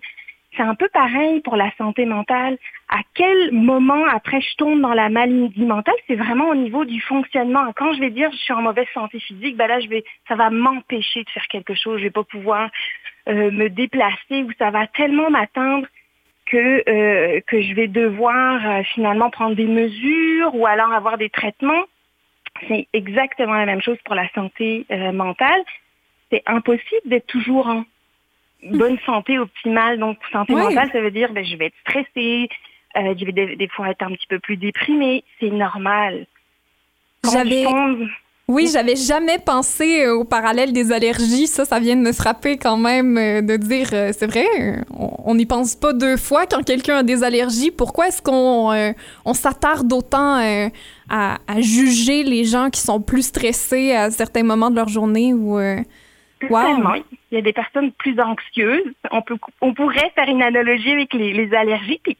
C'est un peu pareil pour la santé mentale. À quel moment après je tombe dans la maladie mentale, c'est vraiment au niveau du fonctionnement. Quand je vais dire je suis en mauvaise santé physique, ben là je vais, ça va m'empêcher de faire quelque chose. Je vais pas pouvoir euh, me déplacer ou ça va tellement m'atteindre que euh, que je vais devoir euh, finalement prendre des mesures ou alors avoir des traitements. C'est exactement la même chose pour la santé euh, mentale. C'est impossible d'être toujours en bonne santé optimale. Donc santé mentale, ça veut dire ben, je vais être stressée, euh, je vais des, des fois être un petit peu plus déprimée. C'est normal. J'avais- tombe- Oui, j'avais jamais pensé euh, au parallèle des allergies. Ça, ça vient de me frapper quand même euh, de dire, euh, c'est vrai, on on n'y pense pas deux fois quand quelqu'un a des allergies. Pourquoi est-ce qu'on euh, on s'attarde autant euh, à, à juger les gens qui sont plus stressés à certains moments de leur journée ou euh, wow. Il y a des personnes plus anxieuses. On peut, on pourrait faire une analogie avec les, les allergies. Puis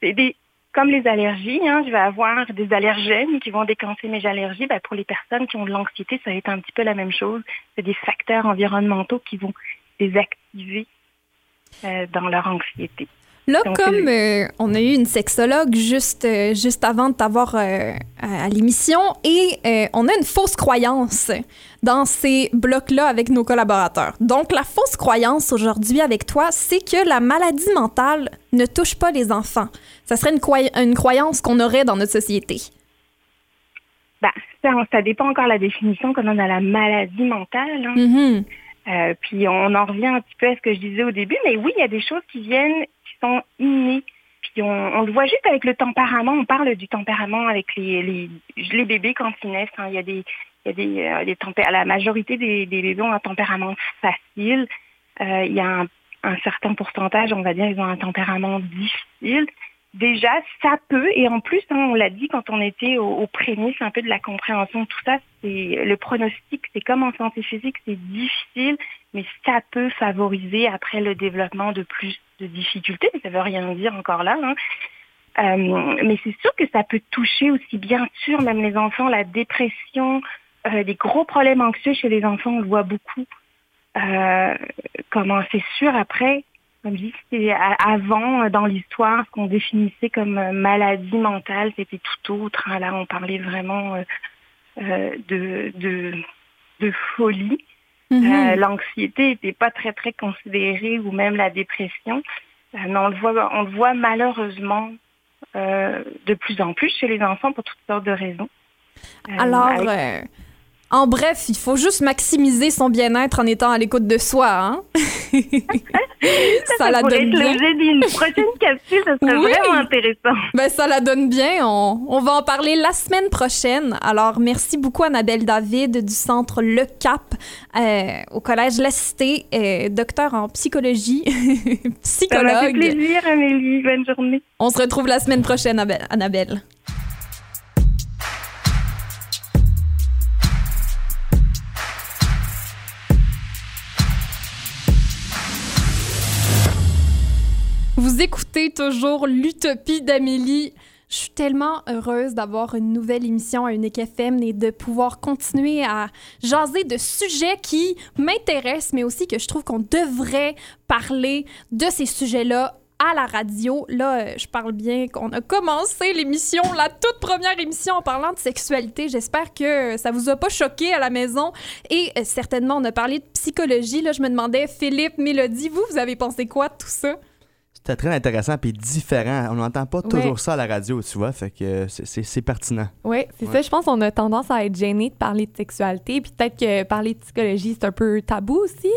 c'est des, comme les allergies, hein, je vais avoir des allergènes qui vont déclencher mes allergies. Ben, pour les personnes qui ont de l'anxiété, ça va être un petit peu la même chose. C'est des facteurs environnementaux qui vont les activer euh, dans leur anxiété. Là, Donc, comme euh, on a eu une sexologue juste, euh, juste avant de t'avoir euh, à, à l'émission et euh, on a une fausse croyance dans ces blocs-là avec nos collaborateurs. Donc, la fausse croyance aujourd'hui avec toi, c'est que la maladie mentale ne touche pas les enfants. Ça serait une, croy- une croyance qu'on aurait dans notre société. Ben, ça, ça dépend encore de la définition qu'on a dans la maladie mentale. hein. Mhm. Euh, puis on en revient un petit peu à ce que je disais au début, mais oui, il y a des choses qui viennent, qui sont innées. Puis on, on le voit juste avec le tempérament. On parle du tempérament avec les, les, les bébés quand ils naissent. hein. Il y a des, il y a euh, la majorité des, des bébés ont un tempérament facile. Euh, il y a un, certain pourcentage, on va dire, ils ont un tempérament difficile. Déjà, ça peut, et en plus, hein, on l'a dit quand on était au, au prémices un peu de la compréhension tout ça, c'est le pronostic, c'est comme en santé physique, c'est difficile, mais ça peut favoriser après le développement de plus de difficultés. Ça veut rien dire encore là. hein. Euh, mais c'est sûr que ça peut toucher aussi bien sûr même les enfants, la dépression, euh, des gros problèmes anxieux chez les enfants, on le voit beaucoup. Euh, comment c'est sûr après, comme je dis, avant euh, dans l'histoire ce qu'on définissait comme maladie mentale, c'était tout autre. hein. Là, on parlait vraiment euh, de, de de folie. Mhm. L'anxiété n'était pas très très considérée ou même la dépression. Mais on le voit, on le voit malheureusement de plus en plus chez les enfants pour toutes sortes de raisons. Alors, euh, en bref, il faut juste maximiser son bien-être en étant à l'écoute de soi. Hein? ça, la donne bien. d'une prochaine capsule, ça serait Oui. vraiment intéressant. Ben, ça la donne bien. On, on va en parler la semaine prochaine. Alors, merci beaucoup, Annabelle David du centre Le Cap euh, au Collège La Cité, euh, docteur en psychologie, Ça m'a fait psychologue. plaisir, Amélie. Bonne journée. On se retrouve la semaine prochaine, Abel- Annabelle. Écoutez toujours l'Utopie d'Amélie. Je suis tellement heureuse d'avoir une nouvelle émission à Unique FM et de pouvoir continuer à jaser de sujets qui m'intéressent, mais aussi que je trouve qu'on devrait parler de ces sujets-là à la radio. Là, euh, je parle bien qu'on a commencé l'émission, la toute première émission en parlant de sexualité. J'espère que ça vous a pas choqué à la maison. Et euh, certainement, on a parlé de psychologie. Là, je me demandais, Philippe, Mélodie, vous, vous avez pensé quoi de tout ça? C'était très intéressant puis différent. On n'entend pas Ouais. toujours ça à la radio, tu vois. Fait que c'est- c'est c'est pertinent. Oui, c'est Ouais. ça. Je pense qu'on a tendance à être gêné de parler de sexualité. Puis peut-être que parler de psychologie, c'est un peu tabou aussi.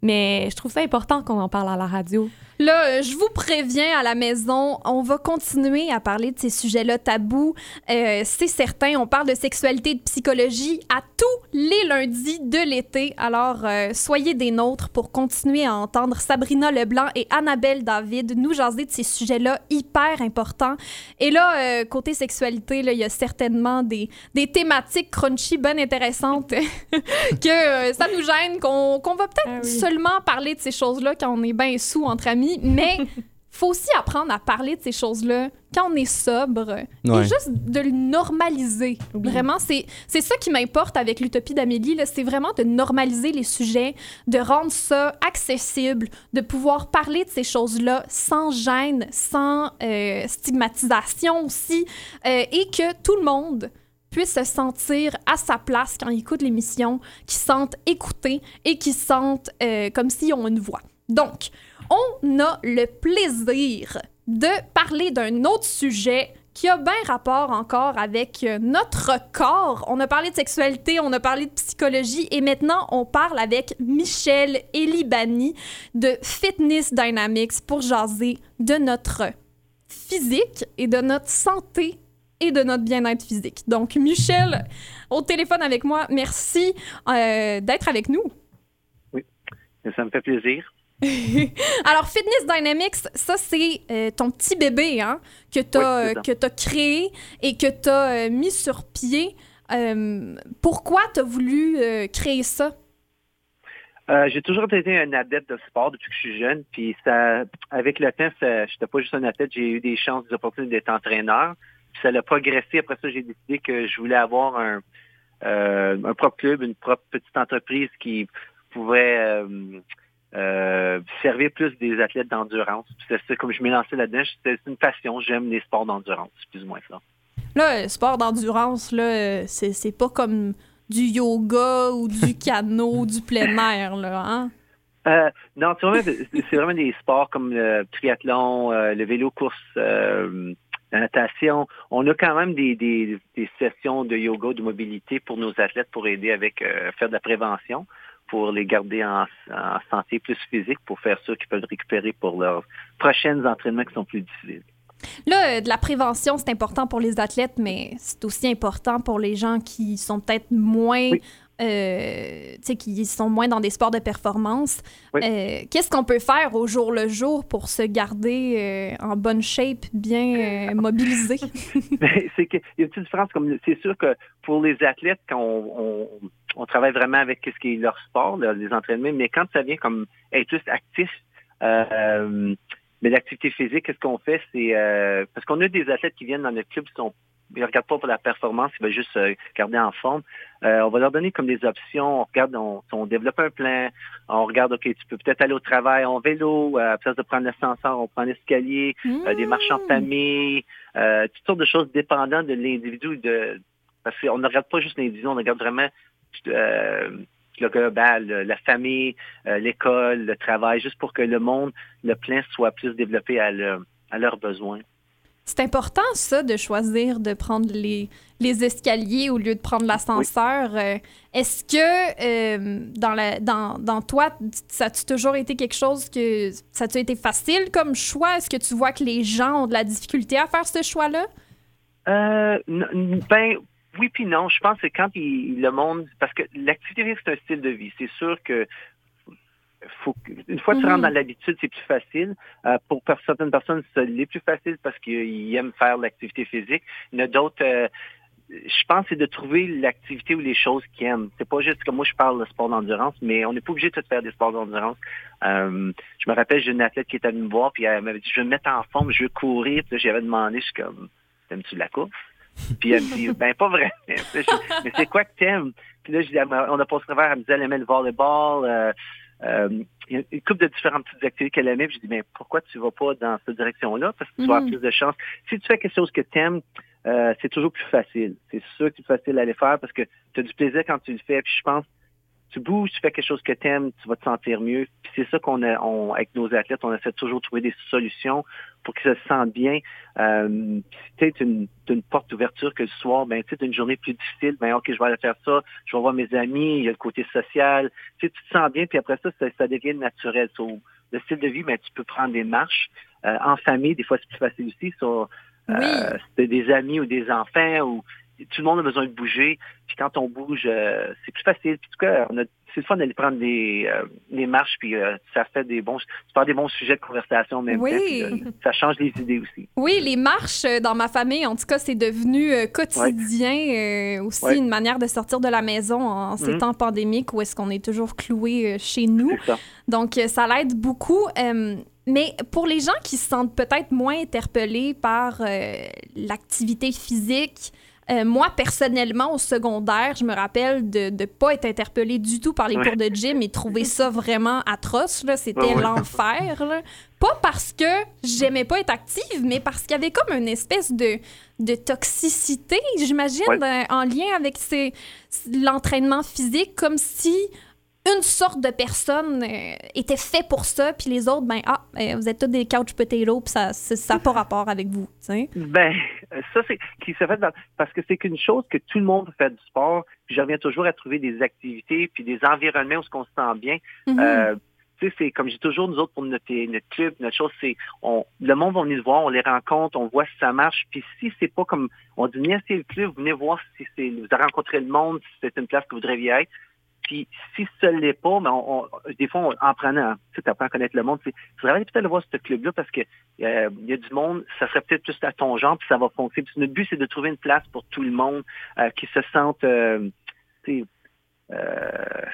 Mais je trouve ça important qu'on en parle à la radio. Là, euh, je vous préviens à la maison, on va continuer à parler de ces sujets-là tabous. Euh, c'est certain, on parle de sexualité et de psychologie à tous les lundis de l'été. Alors, euh, soyez des nôtres pour continuer à entendre Sabrina Leblanc et Annabelle David nous jaser de ces sujets-là hyper importants. Et là, euh, côté sexualité, il y a certainement des, des thématiques crunchy bien intéressantes que ça nous gêne, qu'on qu'on va peut-être Ah oui. seulement parler de ces choses-là quand on est bien sous entre amis, mais faut aussi apprendre à parler de ces choses-là quand on est sobre et juste de le normaliser. Vraiment, c'est c'est ça qui m'importe avec l'utopie d'Amélie, c'est vraiment de normaliser les sujets, de rendre ça accessible, de pouvoir parler de ces choses-là sans gêne, sans euh, stigmatisation aussi, euh, et que tout le monde puisse se sentir à sa place quand ils écoutent l'émission, qu'ils se sentent écoutés et qu'ils se sentent euh, comme s'ils ont une voix. Donc, on a le plaisir de parler d'un autre sujet qui a bien rapport encore avec euh, notre corps. On a parlé de sexualité, on a parlé de psychologie et maintenant on parle avec Michel Elibani de Fitness Dynamics pour jaser de notre physique et de notre santé et de notre bien-être physique. Donc, Michel, au téléphone avec moi, merci euh, d'être avec nous. Ça me fait plaisir. Alors, Fitness Dynamics, ça, c'est euh, ton petit bébé hein, que tu as, Oui, ça. créé et que tu as mis sur pied. Euh, pourquoi tu as voulu euh, créer ça? Euh, j'ai toujours été un adepte de sport depuis que je suis jeune. Puis ça, avec le temps, je n'étais pas juste un athlète, j'ai eu des chances, des opportunités d'être entraîneur. Puis ça a progressé. Après ça, j'ai décidé que je voulais avoir un, euh, un propre club, une propre petite entreprise qui pouvait euh, euh, servir plus des athlètes d'endurance. C'est ça, comme je m'ai lancé là-dedans, c'est une passion. J'aime les sports d'endurance, c'est plus ou moins ça. Là, le sport d'endurance, là, euh, c'est pas comme du yoga ou du canot, du plein air, là, hein? Euh, non, c'est vraiment, c'est vraiment des sports comme le triathlon, euh, le vélo course, euh, la natation. On a quand même des, des, des sessions de yoga, de mobilité pour nos athlètes pour aider avec euh, faire de la prévention, pour les garder en, en santé plus physique, pour faire ça qu'ils peuvent récupérer pour leurs prochains entraînements qui sont plus difficiles. Là, euh, de la prévention, c'est important pour les athlètes, mais c'est aussi important pour les gens qui sont peut-être moins, Oui. euh, tu sais, qui sont moins dans des sports de performance. Oui. Euh, Qu'est-ce qu'on peut faire au jour le jour pour se garder euh, en bonne shape, bien mobilisé? Ben, c'est qu'il y a une petite différence. Comme c'est sûr que pour les athlètes, quand on, on, on travaille vraiment avec ce qui est leur sport, les entraînements, mais quand ça vient comme être juste actif, euh, mais l'activité physique, qu'est-ce qu'on fait, c'est euh, parce qu'on a des athlètes qui viennent dans notre club, sont ils regardent pas pour la performance, ils veulent juste se garder en forme. Euh, on va leur donner comme des options. On regarde, on, on développe un plan. On regarde, OK, tu peux peut-être aller au travail en vélo, euh, à place de prendre l'ascenseur, on prend l'escalier, euh, des marches en famille, euh, toutes sortes de choses dépendantes de l'individu. De, parce qu'on ne regarde pas juste l'individu, on regarde vraiment euh, le global, la famille, euh, l'école, le travail, juste pour que le monde, le plein soit plus développé à, leur- à leurs besoins. C'est important, ça, de choisir de prendre les, les escaliers au lieu de prendre l'ascenseur. Euh, Est-ce que euh, dans, la, dans, dans toi, ça a-tu toujours été quelque chose que ça a-tu été facile comme choix? Est-ce que tu vois que les gens ont de la difficulté à faire ce choix-là? Euh, ben oui puis non. Je pense que quand il- le monde, parce que l'activité physique c'est un style de vie. C'est sûr que faut que- une fois que tu Mhm. rentres dans l'habitude, c'est plus facile. Euh, pour certaines personnes, c'est plus facile parce qu'ils aiment faire l'activité physique. Il y en a d'autres. euh, je pense que c'est de trouver l'activité ou les choses qu'ils aiment. C'est pas juste comme moi je parle de sport d'endurance, mais on n'est pas obligé de faire des sports d'endurance. Euh, je me rappelle, j'ai une athlète qui était venue me voir, puis elle m'avait dit Je veux me mettre en forme, je veux courir. Puis j'avais demandé, je suis comme T'aimes-tu la course? Puis elle me dit Ben pas vrai. Je- mais c'est quoi que t'aimes? Puis là, je dis, on a passé au travers, elle me disait elle aimait le volleyball. Euh, euh, une couple de différentes petites activités qu'elle aimait. Puis je dis ben pourquoi tu vas pas dans cette direction-là? Parce que tu vas avoir Mhm. plus de chance. Si tu fais quelque chose que tu aimes, c'est toujours plus facile. C'est sûr que c'est plus facile à aller faire parce que tu as du plaisir quand tu le fais. Puis je pense tu bouges, tu fais quelque chose que tu aimes, tu vas te sentir mieux. Puis c'est ça qu'on a, on, avec nos athlètes, on essaie toujours de trouver des solutions pour qu'ils se sentent bien. Euh, tu sais, une, une porte d'ouverture que le soir, ben, tu sais, une journée plus difficile, ben, OK, je vais aller faire ça, je vais voir mes amis, il y a le côté social. Tu sais, tu te sens bien, puis après ça, ça, ça devient naturel. So, le style de vie, ben, tu peux prendre des marches euh, en famille, des fois, c'est plus facile aussi. So, euh, c'est des amis ou des enfants ou tout le monde a besoin de bouger. Puis quand on bouge, euh, c'est plus facile. Puis en tout cas, on a, c'est le fun d'aller prendre des, euh, des marches, puis euh, ça fait des bons, tu des bons sujets de conversation en même Oui. temps. puis, ça change les idées aussi. Oui, les marches dans ma famille, en tout cas, c'est devenu quotidien. aussi Ouais. une manière de sortir de la maison en ces Mhm. temps pandémiques où est-ce qu'on est toujours cloué chez nous. Ça. Donc, ça l'aide beaucoup. Mais pour les gens qui se sentent peut-être moins interpellés par euh, l'activité physique, euh, moi, personnellement, au secondaire, je me rappelle de ne pas être interpellée du tout par les Ouais. cours de gym et trouver ça vraiment atroce. là. C'était Ouais, ouais. l'enfer. Pas parce que j'aimais pas être active, mais parce qu'il y avait comme une espèce de, de toxicité, j'imagine, en lien avec l'entraînement physique, comme si une sorte de personne euh, était fait pour ça, puis les autres, ben, ah, euh, vous êtes tous des couch potatoes, puis ça n'a pas rapport avec vous, tu sais. Ben, ça, c'est qui se fait dans- parce que c'est qu'une chose que tout le monde fait du sport. Puis je reviens toujours à trouver des activités puis des environnements où on se sent bien. Mhm. Euh, tu sais, c'est comme j'ai toujours, nous autres, pour notre, notre club, notre chose, c'est on, le monde va venir voir, on les rencontre, on voit si ça marche. Puis si c'est pas comme on dit, venez essayer le club, venez voir si c'est vous avez rencontré le monde, si c'est une place que vous voudriez être. Puis si ce l'est pas, ben on, on- des fois, on- en prenant, tu sais, apprends à connaître le monde, tu aller peut-être voir ce club-là parce que euh, il y a du monde, ça serait peut-être plus à ton genre, puis ça va fonctionner. Notre but, c'est de trouver une place pour tout le monde euh, qui se sente euh, tu sais, euh,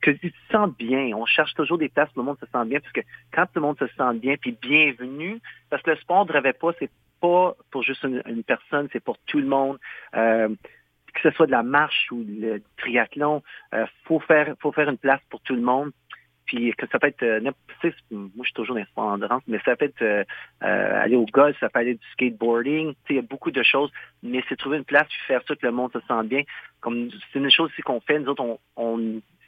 que tu te bien. On cherche toujours des places où le monde se sent bien, parce que quand tout le monde se sent bien, puis bienvenu, parce que le sport ne rêvait pas, c'est pas pour juste une, une personne, c'est pour tout le monde. Euh, que ce soit de la marche ou le triathlon, euh, faut faire faut faire une place pour tout le monde. Puis que ça peut être, euh, moi je suis toujours dans endurance, mais ça peut être euh, euh, aller au golf, ça peut aller du skateboarding, tu sais, il y a beaucoup de choses, mais c'est trouver une place puis faire ça que le monde se sent bien. Comme c'est une chose aussi qu'on fait, nous autres, on, on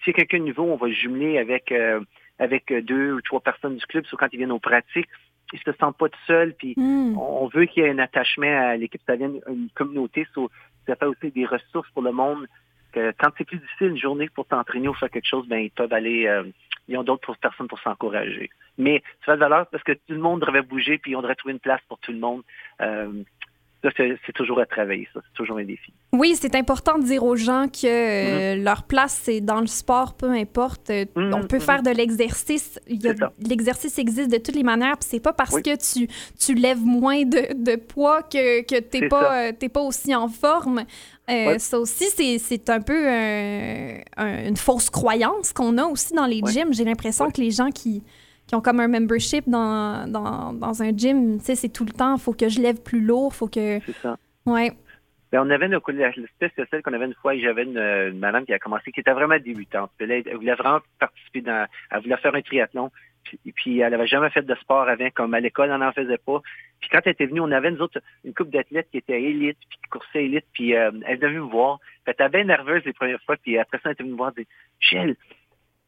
s'il y a quelqu'un de nouveau, on va jumeler avec euh, avec deux ou trois personnes du club, soit quand ils viennent aux pratiques, ils se sentent pas tout seuls, puis Hmm. on veut qu'il y ait un attachement à l'équipe, ça vienne une communauté, so, ça fait aussi des ressources pour le monde. Que quand c'est plus difficile une journée pour t'entraîner ou faire quelque chose, ben ils peuvent aller, euh, ils ont d'autres personnes pour s'encourager. Mais ça fait de valeur parce que tout le monde devrait bouger, puis on devrait trouver une place pour tout le monde. Euh, c'est c'est toujours à travailler, ça, c'est toujours un défi. Oui, c'est important de dire aux gens que euh, leur place, c'est dans le sport, peu importe. Euh, Mhm, On peut mhm. faire de l'exercice. L'exercice existe de toutes les manières. Puis c'est pas parce Oui. que tu, tu lèves moins de, de poids que, que t'es pas, euh, pas aussi en forme. Euh, Ouais. Ça aussi, c'est- c'est un peu un- un- une fausse croyance qu'on a aussi dans les Ouais. gyms. J'ai l'impression Ouais. que les gens qui, qui ont comme un membership dans, dans, dans un gym, tu sais, c'est tout le temps, faut que je lève plus lourd, faut que... C'est ça. Ouais. Ben, on avait une, l'espèce de celle qu'on avait une fois, j'avais une, une madame qui a commencé, qui était vraiment débutante. Elle, elle voulait vraiment participer dans, elle voulait faire un triathlon. Puis, puis elle avait jamais fait de sport avant, comme à l'école, elle n'en faisait pas. Puis quand elle était venue, on avait nous autres une couple d'athlètes qui étaient élite, puis qui coursaient élite, puis euh, elle est venue me voir. Puis elle était bien nerveuse les premières fois, puis après ça, elle était venue me voir, elle dit, Gilles,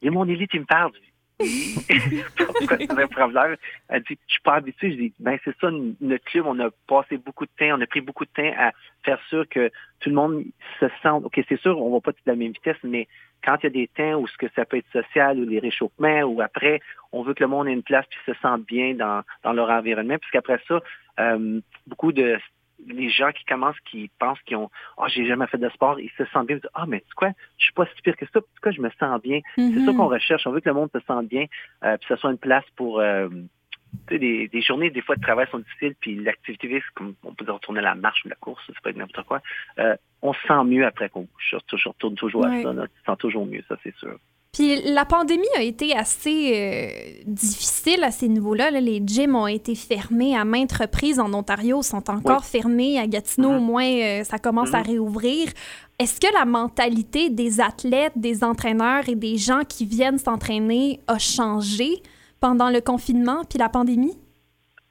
il y a mon élite, il me parle. Pourquoi un problème? Elle dit, je suis pas habituée. Je dis, ben, c'est ça, notre club, on a passé beaucoup de temps, on a pris beaucoup de temps à faire sûr que tout le monde se sente, OK, c'est sûr, on va pas à la même vitesse, mais quand il y a des temps où ce que ça peut être social ou les réchauffements ou après, on veut que le monde ait une place puis se sente bien dans, dans leur environnement. Puisqu'après ça, euh, beaucoup de les gens qui commencent, qui pensent qu'ils ont Ah, j'ai jamais fait de sport, ils se sentent bien, ils disent Ah, mais tu quoi, je suis pas si pire que ça, puis quoi, je me sens bien. C'est ça Mhm. qu'on recherche. On veut que le monde se sente bien, euh, puis que ce soit une place pour euh, tu sais, des, des journées, des fois de travail sont difficiles, puis l'activité physique, comme on peut dire retourner à la marche ou la course, ça peut être n'importe quoi. Euh, on se sent mieux après qu'on bouge. Je, je retourne toujours Ouais. à ça. Là. Tu te sens toujours mieux, ça c'est sûr. Puis la pandémie a été assez euh, difficile à ces niveaux-là. là. Les gyms ont été fermés à maintes reprises. En Ontario, sont encore fermés. À Gatineau, Mhm. au moins, euh, ça commence à Mhm. réouvrir. Est-ce que la mentalité des athlètes, des entraîneurs et des gens qui viennent s'entraîner a changé pendant le confinement puis la pandémie?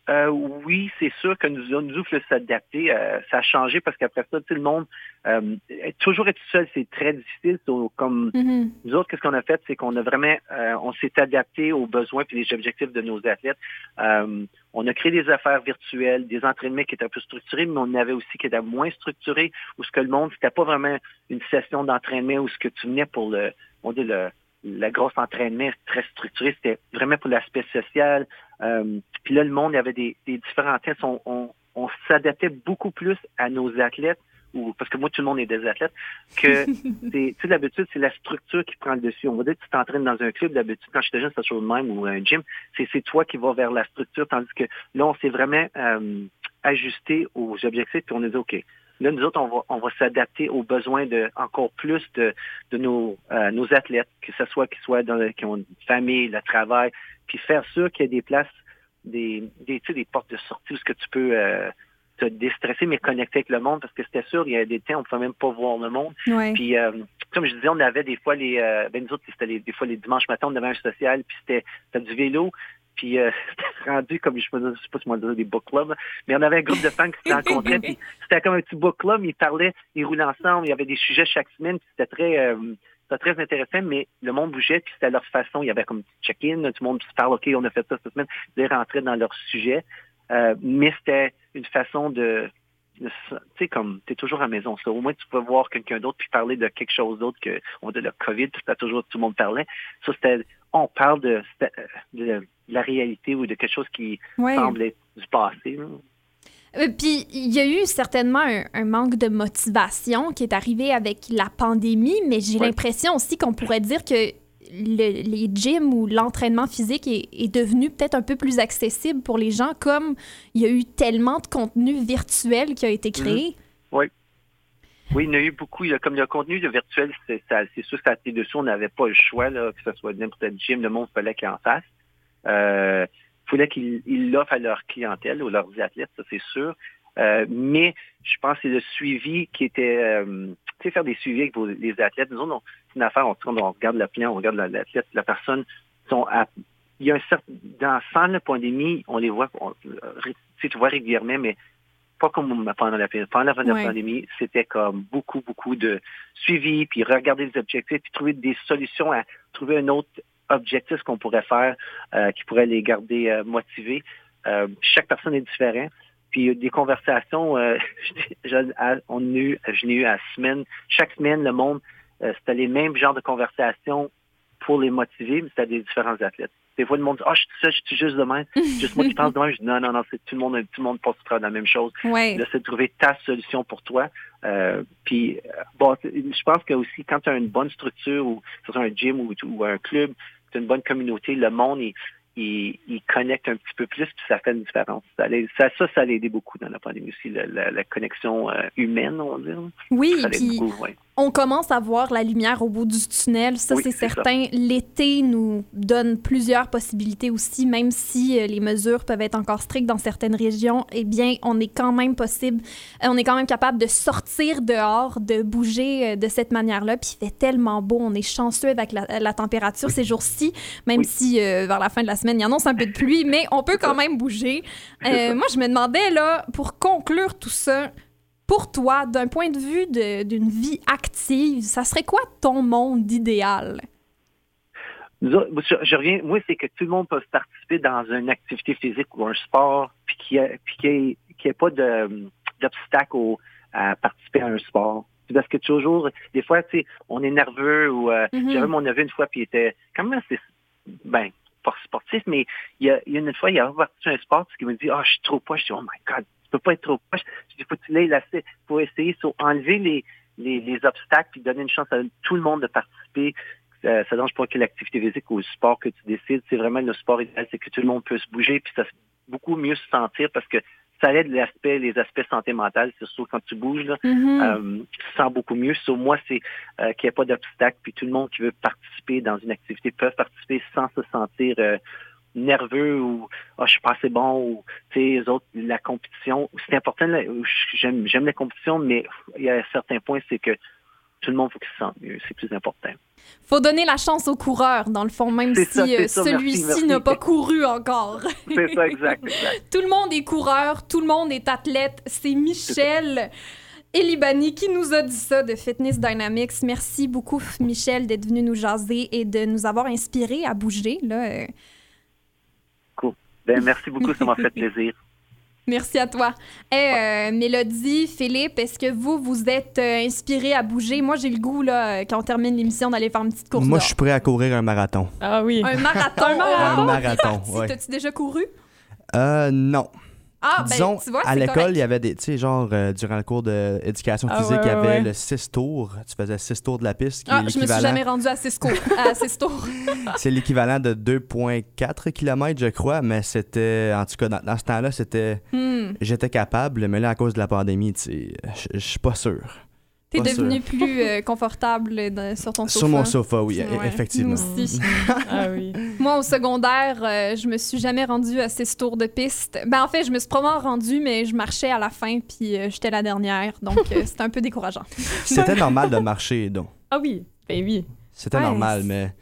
Euh, oui, c'est sûr que nous, nous faut s'adapter. Euh, ça a changé parce qu'après ça, sais, le monde, euh, toujours être seul, c'est très difficile. So, comme Mhm. nous autres, qu'est-ce qu'on a fait, c'est qu'on a vraiment, euh, on s'est adapté aux besoins et les objectifs de nos athlètes. Euh, on a créé des affaires virtuelles, des entraînements qui étaient un peu structurés, mais on avait aussi qui étaient moins structurés, où ce que le monde, c'était pas vraiment une session d'entraînement où ce que tu venais pour le, on dit le, la grosse entraînement très structuré, c'était vraiment pour l'aspect social. Euh, puis là, le monde, il y avait des, des différents tests. On, on, on s'adaptait beaucoup plus à nos athlètes, ou parce que moi, tout le monde est des athlètes, que c'est, tu sais, d'habitude, c'est la structure qui prend le dessus. On va dire que tu t'entraînes dans un club, d'habitude, quand j'étais jeune, c'était toujours le même, ou un gym, c'est, c'est toi qui vas vers la structure, tandis que là, on s'est vraiment euh, ajusté aux objectifs, puis on a dit, OK, là, nous autres, on va, on va s'adapter aux besoins de encore plus de, de nos, euh, nos athlètes, que ce soit qu'ils soient dans le- qui ont une famille, le travail, puis faire sûr qu'il y ait des places, des, des, tu sais, des portes de sortie où ce que tu peux euh, te déstresser, mais connecter avec le monde, parce que c'était sûr, il y a des temps, on ne pouvait même pas voir le monde. Ouais. Puis, euh, comme je disais, on avait des fois les, euh, ben nous autres, c'était des fois les dimanches matins, on avait un social, puis c'était, c'était du vélo, puis euh, c'était rendu comme je ne sais pas si on dire des book clubs, mais on avait un groupe de fans qui se rencontraient, puis c'était comme un petit book club, ils parlaient, ils roulaient ensemble, il y avait des sujets chaque semaine, puis c'était très, euh, c'était très intéressant, mais le monde bougeait, puis c'était leur façon, il y avait comme check-in, tout le monde se parle, OK, on a fait ça cette semaine, ils rentraient dans leur sujet, euh, mais c'était une façon de, tu sais, comme, t'es toujours à la maison, ça. Au moins, tu peux voir quelqu'un d'autre puis parler de quelque chose d'autre que, on dit le COVID, c'était toujours, tout le monde parlait. Ça, c'était, on parle de, euh, de la réalité ou de quelque chose qui Ouais. semble être du passé. là. Euh, Puis il y a eu certainement un, un manque de motivation qui est arrivé avec la pandémie, mais j'ai Ouais. l'impression aussi qu'on pourrait dire que le- les gyms ou l'entraînement physique est, est devenu peut-être un peu plus accessible pour les gens, comme il y a eu tellement de contenu virtuel qui a été créé. Oui, il y en a eu beaucoup. Il y a- comme le contenu de virtuel, c'est sûr que ça a été dessus. On n'avait pas le choix, là, que ce soit n'importe quel gym, le monde fallait qu'il en fasse. Euh, fallait qu'ils ils l'offrent à leur clientèle ou leurs athlètes, ça c'est sûr. Euh, mais je pense que c'est le suivi qui était, euh, tu sais, faire des suivis avec vos, les athlètes. Nous autres, on- c'est une affaire, on, on regarde le client, on regarde la- l'athlète, la personne. Sont à- il y a un certain, dans sans la pandémie, on les voit, on, tu sais, tu vois régulièrement, mais pas comme pendant la, pendant la Ouais. pandémie, c'était comme beaucoup, beaucoup de suivi, puis regarder les objectifs, puis trouver des solutions à trouver un autre objectif qu'on pourrait faire euh, qui pourrait les garder euh, motivés. Euh, chaque personne est différente. Puis des conversations, euh, je- à- on a eu, je n'ai eu à semaine. Chaque semaine, le monde, euh, c'était les mêmes genres de conversations pour les motiver, mais c'était des différents athlètes. Des fois, le monde dit, ah, je suis seul, je suis juste de même. Juste moi qui pense de même. Je dis, non, non, non, c'est tout le monde, tout le monde passe par la même chose. Ouais. Là, c'est de trouver ta solution pour toi. Euh, puis, euh, bon, je pense que aussi, quand tu as une bonne structure, ou que ce soit un gym ou, ou un club, une bonne communauté, le monde, il, il, il connecte un petit peu plus, puis ça fait une différence. Ça, ça, ça, ça l'a aidé beaucoup dans la pandémie aussi, la, la- la connexion euh, humaine, on va dire. Oui, Ça l'aide puis beaucoup, ouais. On commence à voir la lumière au bout du tunnel. Ça, Oui, c'est certain. L'été nous donne plusieurs possibilités aussi, même si euh, les mesures peuvent être encore strictes dans certaines régions. Eh bien, on est quand même possible, euh, on est quand même capable de sortir dehors, de bouger euh, de cette manière-là. Puis il fait tellement beau. On est chanceux avec la, la température ces jours-ci, même Oui. si euh, vers la fin de la semaine, il y annonce un peu de pluie, mais on peut quand même bouger. Euh, moi, je me demandais, là, pour conclure tout ça, pour toi, d'un point de vue de- d'une vie active, ça serait quoi ton monde idéal? Je, je reviens, moi, c'est que tout le monde peut participer dans une activité physique ou un sport, puis qu'il n'y ait, pas d'obstacle à participer à un sport. Parce que toujours, des fois, tu sais, on est nerveux ou euh, Mhm. j'avais mon neveu une fois, puis il était quand même assez, ben, pas sportif, mais il y a, une fois, il a parti un sport, puis il me dit, ah, je suis trop poche. Je dis, oh my God, tu peux pas être trop poche. Je dis, faut que tu l'aies assez, faut essayer, faut enlever les, les, les obstacles, puis donner une chance à tout le monde de participer. Euh, ça dange pas que l'activité physique ou le sport que tu décides. C'est vraiment le sport idéal, c'est que tout le monde peut se bouger, puis ça fait beaucoup mieux se sentir parce que ça aide l'aspect, les aspects santé mentale, c'est sûr quand tu bouges, là, Mhm. euh, tu te sens beaucoup mieux. Sur moi, c'est euh, qu'il n'y ait pas d'obstacle, puis tout le monde qui veut participer dans une activité peut participer sans se sentir euh, nerveux ou ah, je suis pas assez bon ou tu sais les autres la compétition c'est important j'aime j'aime la compétition mais il y a un certain point c'est que tout le monde faut qu'il se sente mieux. C'est plus important. Faut donner la chance aux coureurs, dans le fond, même si euh, celui-ci n'a pas couru encore. C'est ça, exact, exact. Tout le monde est coureur, tout le monde est athlète. C'est Michel Elibani qui nous a dit ça de Fitness Dynamics. Merci beaucoup, Michel, d'être venu nous jaser et de nous avoir inspiré à bouger. Là. Ben, merci beaucoup, ça m'a fait plaisir. Merci à toi. Eh, euh, Mélodie, Philippe, est-ce que vous, vous êtes euh, inspirés à bouger? Moi, j'ai le goût, là, euh, quand on termine l'émission, d'aller faire une petite course. Moi, dehors. je suis prêt à courir un marathon. Ah oui. Un marathon? Un marathon. Un marathon, ouais. T'as-tu déjà couru? Euh, non. Ah, ben, Disons, tu vois, à l'école, il y avait des, tu sais, genre, euh, durant le cours d'éducation Ah physique, ouais, il y avait ouais, le 6 tours. Tu faisais 6 tours de la piste, qui Ah, est je me suis jamais rendue à Cisco. à Cisco. C'est l'équivalent de 2,4 km, je crois, mais c'était, en tout cas, dans, dans ce temps-là, c'était, Hmm. j'étais capable, mais là, à cause de la pandémie, tu sais, je je suis pas sûr. T'es devenu plus euh, confortable dans- sur ton sofa. Sur mon sofa, oui, Ouais, effectivement. Nous aussi. Ah oui. Moi, au secondaire, euh, je me suis jamais rendue à ces tours de piste. Ben, en fait, je me suis probablement rendue, mais je marchais à la fin, puis euh, j'étais la dernière. Donc, euh, c'était un peu décourageant. C'était normal de marcher, donc. Ah oui. Ben oui. C'était Ouais, normal, mais.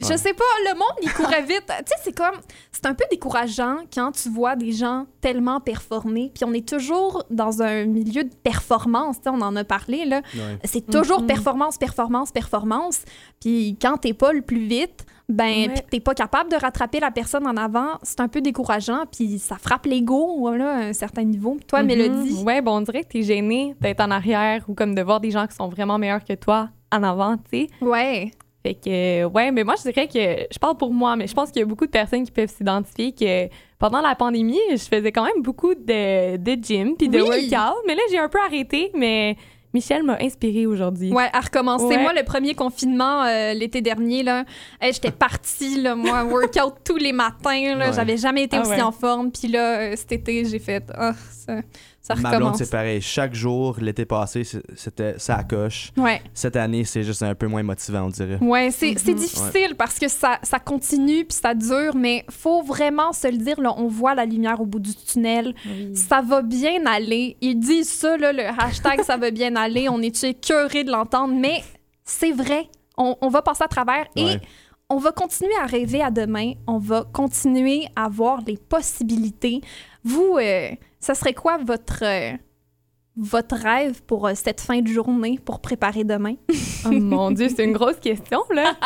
Je sais pas, le monde, il courait vite. tu sais, c'est comme. C'est un peu décourageant quand tu vois des gens tellement performer. Puis on est toujours dans un milieu de performance. tu sais, On en a parlé, là. Ouais. C'est toujours Mhm. performance, performance, performance. Puis quand t'es pas le plus vite, ben, Ouais. t'es pas capable de rattraper la personne en avant, c'est un peu décourageant. Puis ça frappe l'ego, voilà, à un certain niveau. Toi, Mhm. Mélodie? Ouais, bon, on dirait que t'es gêné d'être en arrière ou comme de voir des gens qui sont vraiment meilleurs que toi en avant, tu sais. Ouais. Fait que, euh, ouais, mais moi, je dirais que, je parle pour moi, mais je pense qu'il y a beaucoup de personnes qui peuvent s'identifier que pendant la pandémie, je faisais quand même beaucoup de, de gym puis de Oui. workout. Mais là, j'ai un peu arrêté, mais Michel m'a inspirée aujourd'hui. Ouais, à recommencer. Ouais. Moi, le premier confinement euh, l'été dernier, là, hey, j'étais partie, là, moi, workout tous les matins. Là, Ouais. J'avais jamais été Ah aussi ouais. en forme. Puis là, euh, cet été, j'ai fait, ah, ça, ça Ma blonde, c'est pareil. Chaque jour, l'été passé, c'était ça coche. Ouais. Cette année, c'est juste un peu moins motivant, on dirait. Ouais, c'est c'est Mhm. difficile parce que ça, ça continue puis ça dure, mais faut vraiment se le dire, là, on voit la lumière au bout du tunnel. Oui. Ça va bien aller. Ils disent ça, là, le hashtag ça va bien aller. On est écœurés de l'entendre, mais c'est vrai. On, on va passer à travers et Ouais. on va continuer à rêver à demain. On va continuer à voir les possibilités. Vous, euh, ça serait quoi votre, euh, votre rêve pour euh, cette fin de journée, pour préparer demain? Oh mon Dieu, c'est une grosse question, là.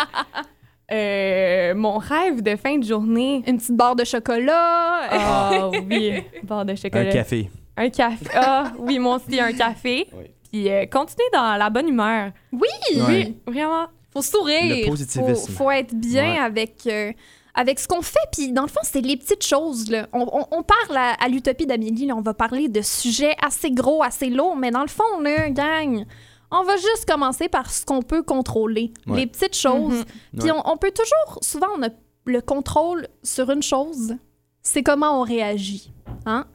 Euh, mon rêve de fin de journée. Une petite barre de chocolat? Ah oui, barre de Un chocolat. café. Un café. Ah oui, moi aussi, un café. Oui. Puis euh, continuer dans la bonne humeur. Oui! Ouais. Vraiment. Faut sourire. Le positivisme. Faut, faut être bien Ouais. avec, euh, avec ce qu'on fait. Puis, dans le fond, c'est les petites choses. Là. On, on- on parle à, à l'Utopie d'Amélie. là, On va parler de sujets assez gros, assez lourds. Mais dans le fond, là, gang, on va juste commencer par ce qu'on peut contrôler. Ouais. Les petites choses. Mhm. Puis, Ouais. on, on peut toujours... Souvent, on a le contrôle sur une chose. C'est comment on réagit. Hein?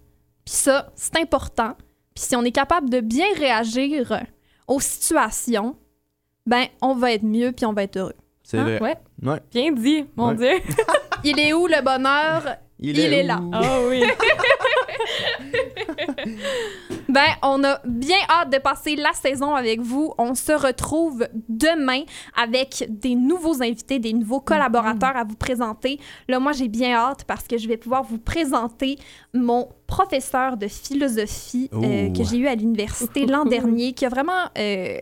Puis ça, c'est important. Puis si on est capable de bien réagir aux situations, ben, on va être mieux puis on va être heureux. C'est Hein? vrai. Ouais. Ouais. Bien dit, mon Ouais. Dieu. Il est où le bonheur? Il est là. Oh oui. Ben, on a bien hâte de passer la saison avec vous. On se retrouve demain avec des nouveaux invités, des nouveaux collaborateurs à vous présenter. Là, moi, j'ai bien hâte parce que je vais pouvoir vous présenter mon professeur de philosophie euh, que j'ai eu à l'université l'an dernier, qui a vraiment euh,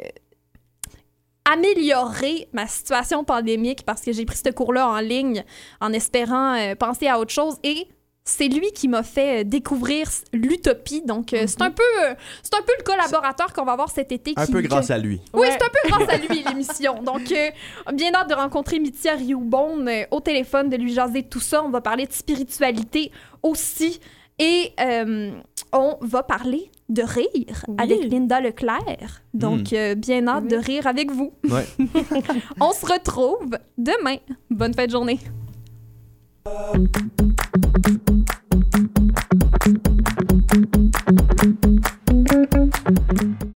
amélioré ma situation pandémique parce que j'ai pris ce cours-là en ligne en espérant euh, penser à autre chose et c'est lui qui m'a fait euh, découvrir l'utopie. Donc, euh, c'est un peu, euh, c'est un peu le collaborateur qu'on va avoir cet été. Un qui- peu que- grâce à lui. oui, Ouais. c'est un peu grâce à lui, l'émission. Donc, euh, bien hâte de rencontrer Mithia Rioubon euh, au téléphone, de lui jaser tout ça. On va parler de spiritualité aussi. Et euh, on va parler de rire Oui. avec Linda Leclerc. Donc, Hmm. euh, bien hâte Oui. de rire avec vous. Ouais. on se retrouve demain. Bonne fin de journée.